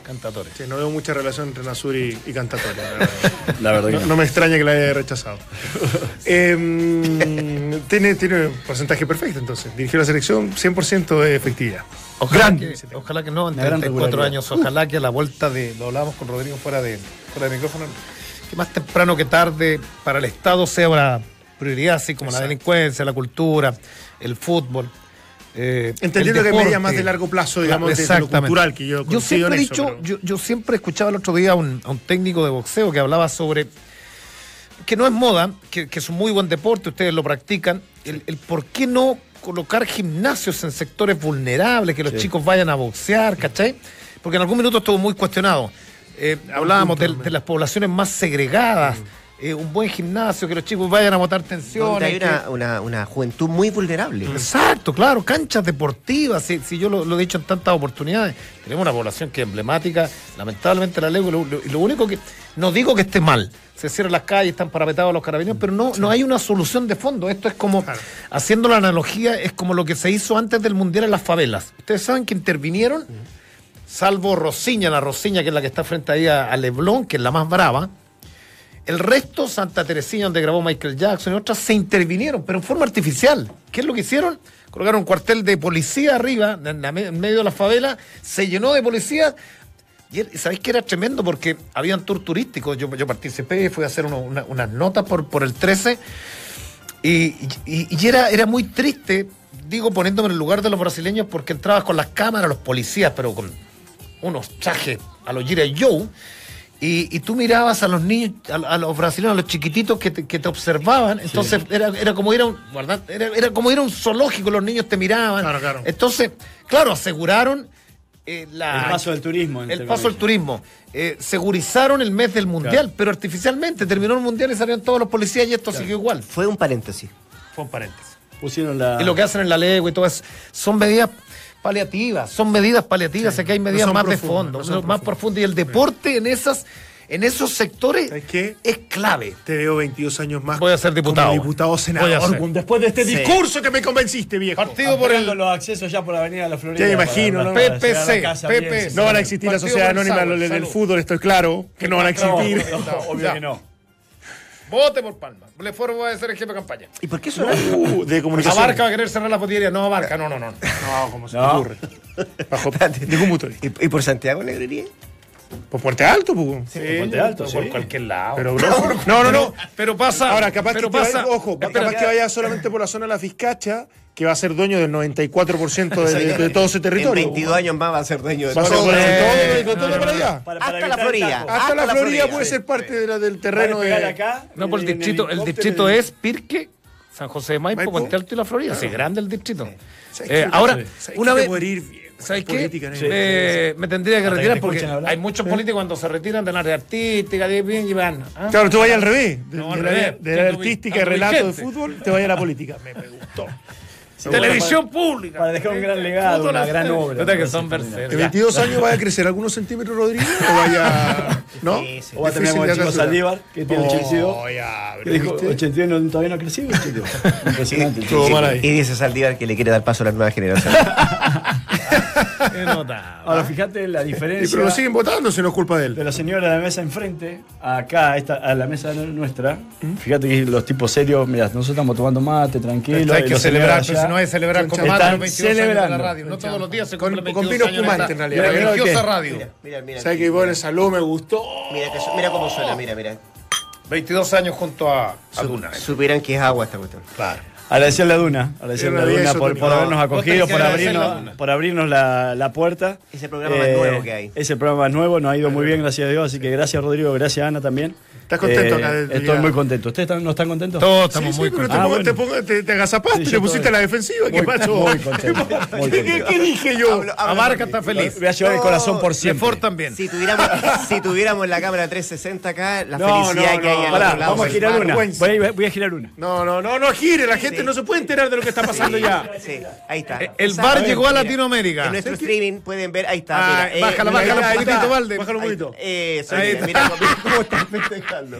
Cantatore. Sí, no veo mucha relación entre Nasur y, y Cantatore. la verdad. <laughs> La verdad que no, no. no me extraña que la haya rechazado. <laughs> Em, tiene, tiene un porcentaje perfecto, entonces. Dirigió la selección 100% de efectividad. Ojalá Grande. que, ojalá que no, en Una gran 34 regularidad. años, ojalá que a la vuelta de, lo hablábamos con Rodrigo fuera de, fuera de micrófono, que más temprano que tarde para el Estado sea una prioridad, así como la delincuencia, la cultura, el fútbol. eh, Entendiendo que media deporte. más de largo plazo, digamos, desde lo cultural, que yo coincido siempre en eso, dicho, pero- yo, yo siempre escuchaba el otro día a un, a un técnico de boxeo que hablaba sobre que no es moda, que, que es un muy buen deporte, ustedes lo practican, el, el por qué no colocar gimnasios en sectores vulnerables, que los chicos vayan a boxear, ¿cachai? Porque en algún minuto estuvo muy cuestionado. Eh, hablábamos de, de las poblaciones más segregadas, eh, un buen gimnasio, que los chicos vayan a botar tensiones. hay que- una, una- juventud muy vulnerable. Exacto, claro, canchas deportivas, si, si yo lo, lo he dicho en tantas oportunidades, tenemos una población que es emblemática, lamentablemente la ley, y lo, lo- único que, no digo que esté mal, se cierran las calles, están parapetados los carabineros, pero no, no hay una solución de fondo, esto es como, haciendo la analogía, es como lo que se hizo antes del Mundial en las favelas. Ustedes saben que intervinieron, salvo Rosiña, la Rosiña que es la que está frente ahí a, a Leblon, que es la más brava, el resto, Santa Teresina, donde grabó Michael Jackson y otras, se intervinieron, pero en forma artificial. ¿Qué es lo que hicieron? Colocaron un cuartel de policía arriba, en, medio de la favela, se llenó de policía. Y sabéis que era tremendo porque habían tour turísticos. Yo, yo participé, fui a hacer unas notas por, por el 13. Y, y- y era, era muy triste, digo, poniéndome en el lugar de los brasileños, porque entrabas con las cámaras, los policías, pero con unos trajes a los Gira Joe. Y, y tú mirabas a los niños, a, a los brasileños, a los chiquititos que te, que te observaban. Entonces era, era como ir a un, ¿verdad? Era, era como ir a un zoológico, los niños te miraban. Claro, claro. Entonces, claro, aseguraron eh, la, El paso del turismo. el paso del turismo. Eh, segurizaron el mes del mundial, Claro. pero artificialmente terminó el mundial y salieron todos los policías y esto siguió igual. Fue un paréntesis. Fue un paréntesis. Pusieron la. Y lo que hacen en la legua y todo eso, son medidas paliativas, son medidas paliativas, aquí hay medidas más de fondo, no más profundas. profundas. Y el deporte en esas, en esos sectores es clave. Te veo 22 años más. Voy a ser diputado. como diputado senador. Después de este Sí. discurso que me convenciste, viejo. Partido por el los accesos ya por la Avenida de la Florida. Ya me imagino, ¿no? la PPC, casa PPC. bien. No van a existir las Partido el anónimas Sauer, del fútbol, estoy claro, que no van a No, existir. no, obvio Ya. que no. Vote por Palma. Le va a ser el jefe de campaña. ¿Y por qué eso Uh, de comunicación. Abarca va a querer cerrar la botillería. No, Abarca, no, no, no. No, como se No. me ocurre. <laughs> Bajo. ¿Y, y por Santiago Negrería? Por Puente Alto, pues. Sí, Puente Alto, por cualquier lado. Pero, bro. No, no, no. Pero pasa. Ahora, capaz pero que pasa. vaya, ojo, capaz que vaya solamente por la zona de la Fiscacha, que va a ser dueño del 94% de, de- de todo ese En territorio. 22 años más va a ser dueño de Va a ser todo. dueño de todo, de todo no, no, para allá. Para- para Hasta la Florida. Hasta, la Florida, puede ser parte de la- del terreno de. acá. No, por el en distrito, el distrito es Pirque, San José de Maipo, Maipo. Puente Alto y la Florida. Sí, grande el distrito. ¿Sabes Eh, ahora, ¿Sabes una vez. ¿Sabes la qué? política, ¿no? Me, me tendría que retirar porque hay muchos políticos cuando se retiran del área artística, de bien y van. ¿ah? Claro, tú vayas al revés. De, No, al de la- revés. de la artística, de relato de fútbol, te vayas a la política. Me, me gustó. Televisión pública. Para dejar un gran legado, una gran obra. Nota que son berserkers. ¿En 22 años vaya a crecer algunos centímetros, Rodrigo? <laughs> ¿O vaya.? ¿No? Sí, sí. O va a tener como el chico de Saldívar, que tiene Oh, 82. ya, Que pero dijo, ¿viste? 82 no- todavía no ha crecido. 82. <laughs> Impresionante. Estuvo mal ahí. Y dice Saldívar que le quiere dar paso a la nueva generación. <laughs> Ahora fíjate la diferencia pero lo siguen votando si no es culpa de de él. la señora de la mesa enfrente acá a, esta, a la mesa nuestra. ¿Mm? Fíjate que los tipos serios, mira, nosotros estamos tomando mate, tranquilo. hay que celebrar, pero allá si no hay que celebrar con de los 22 años de la celebrando. radio. No todos los días se Con- con 22 vino años en espumante, esta en realidad. La religiosa que- radio. Mira, mira. ¿Sabes qué bueno? Salud, me gustó. Mira, que mira cómo suena, mira, mira. 22 años junto a, a Duna. Supieran que es agua esta cuestión. Claro. Agradecerle a Duna, agradecerle a Duna por, no, habernos acogido, por abrirnos, por abrirnos la, la puerta. Eh, Es el programa más nuevo que hay. Es el programa más nuevo, nos ha ido muy bien, gracias a Dios. Así que gracias Rodrigo, gracias Ana también. Eh, ¿Estás contento acá de- de Estoy muy contento. ¿Ustedes están- no están contentos? Todos Sí, estamos sí, muy pero te, contentos. Ah, pongo- te, bueno. pongo- te, te agazapaste, Sí, te pusiste estoy- la defensiva. ¿Qué Muy- pasó? muy contento, muy ¿Qué, <laughs> qué- contento. qué dije yo? Hablo- hablo- Abarca está feliz. Voy a llevar el corazón por siempre. Lefort también. Si tuviéramos, si tuviéramos la cámara 360 acá, la No, felicidad no, que hay no. al Pará, otro lado. vamos a girar una. voy a girar una. No, no, no, no gire. La gente No se puede enterar de lo que está pasando ya. Sí, ahí está. El Esa- bar llegó a Latinoamérica. En nuestro streaming pueden ver, ahí está. Ah, eh, bájala, bájala un poquito, Valde. Bájalo un poquito. Ahí mira, cómo, <laughs> están festejando.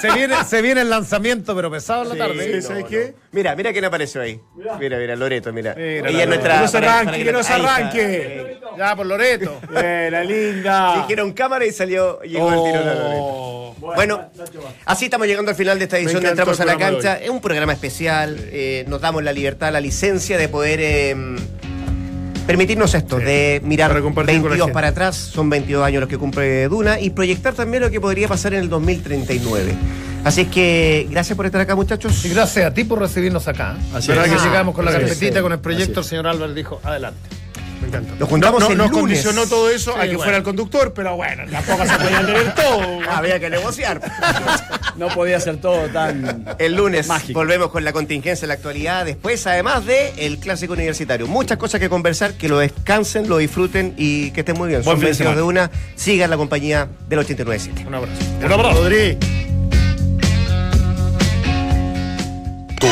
Se, viene, se viene el lanzamiento, pero pesado en la tarde. ¿Sabes qué? Mira, mira quién apareció ahí. Mira, mira, Loreto, mira. Ella nuestra. Que no se arranque, que no se arranque. Ya, por Loreto. Eh, la linda. Dijeron cámara y salió, llegó el tiro de Loreto. Oh. Bueno, así estamos llegando al final de esta edición de Entramos a el la programa Es un programa especial. eh, nos damos la libertad, la licencia de poder eh, permitirnos esto, Sí. de mirar Para compartir con la 22 gente. para atrás. Son 22 años los que cumple Duna y proyectar también lo que podría pasar en el 2039. Así es que gracias por estar acá, muchachos. Y gracias a ti por recibirnos acá. Así ¿Verdad es. que llegamos con la carpetita, con el proyecto? El señor Álvarez dijo, adelante. Me encanta. Nos juntamos no, el nos lunes. condicionó todo eso a Sí, que bueno. fuera el conductor, pero bueno, tampoco se podía tener <laughs> todo. Había que negociar. No podía ser todo tan. El lunes Mágico. volvemos con la contingencia en la actualidad. Después, además de el clásico universitario. Muchas cosas que conversar, que lo descansen, lo disfruten y que estén muy bien. Buen Son fin de 22 de semana. una. Sigan la compañía del 897. Un abrazo. Un abrazo. Rodri.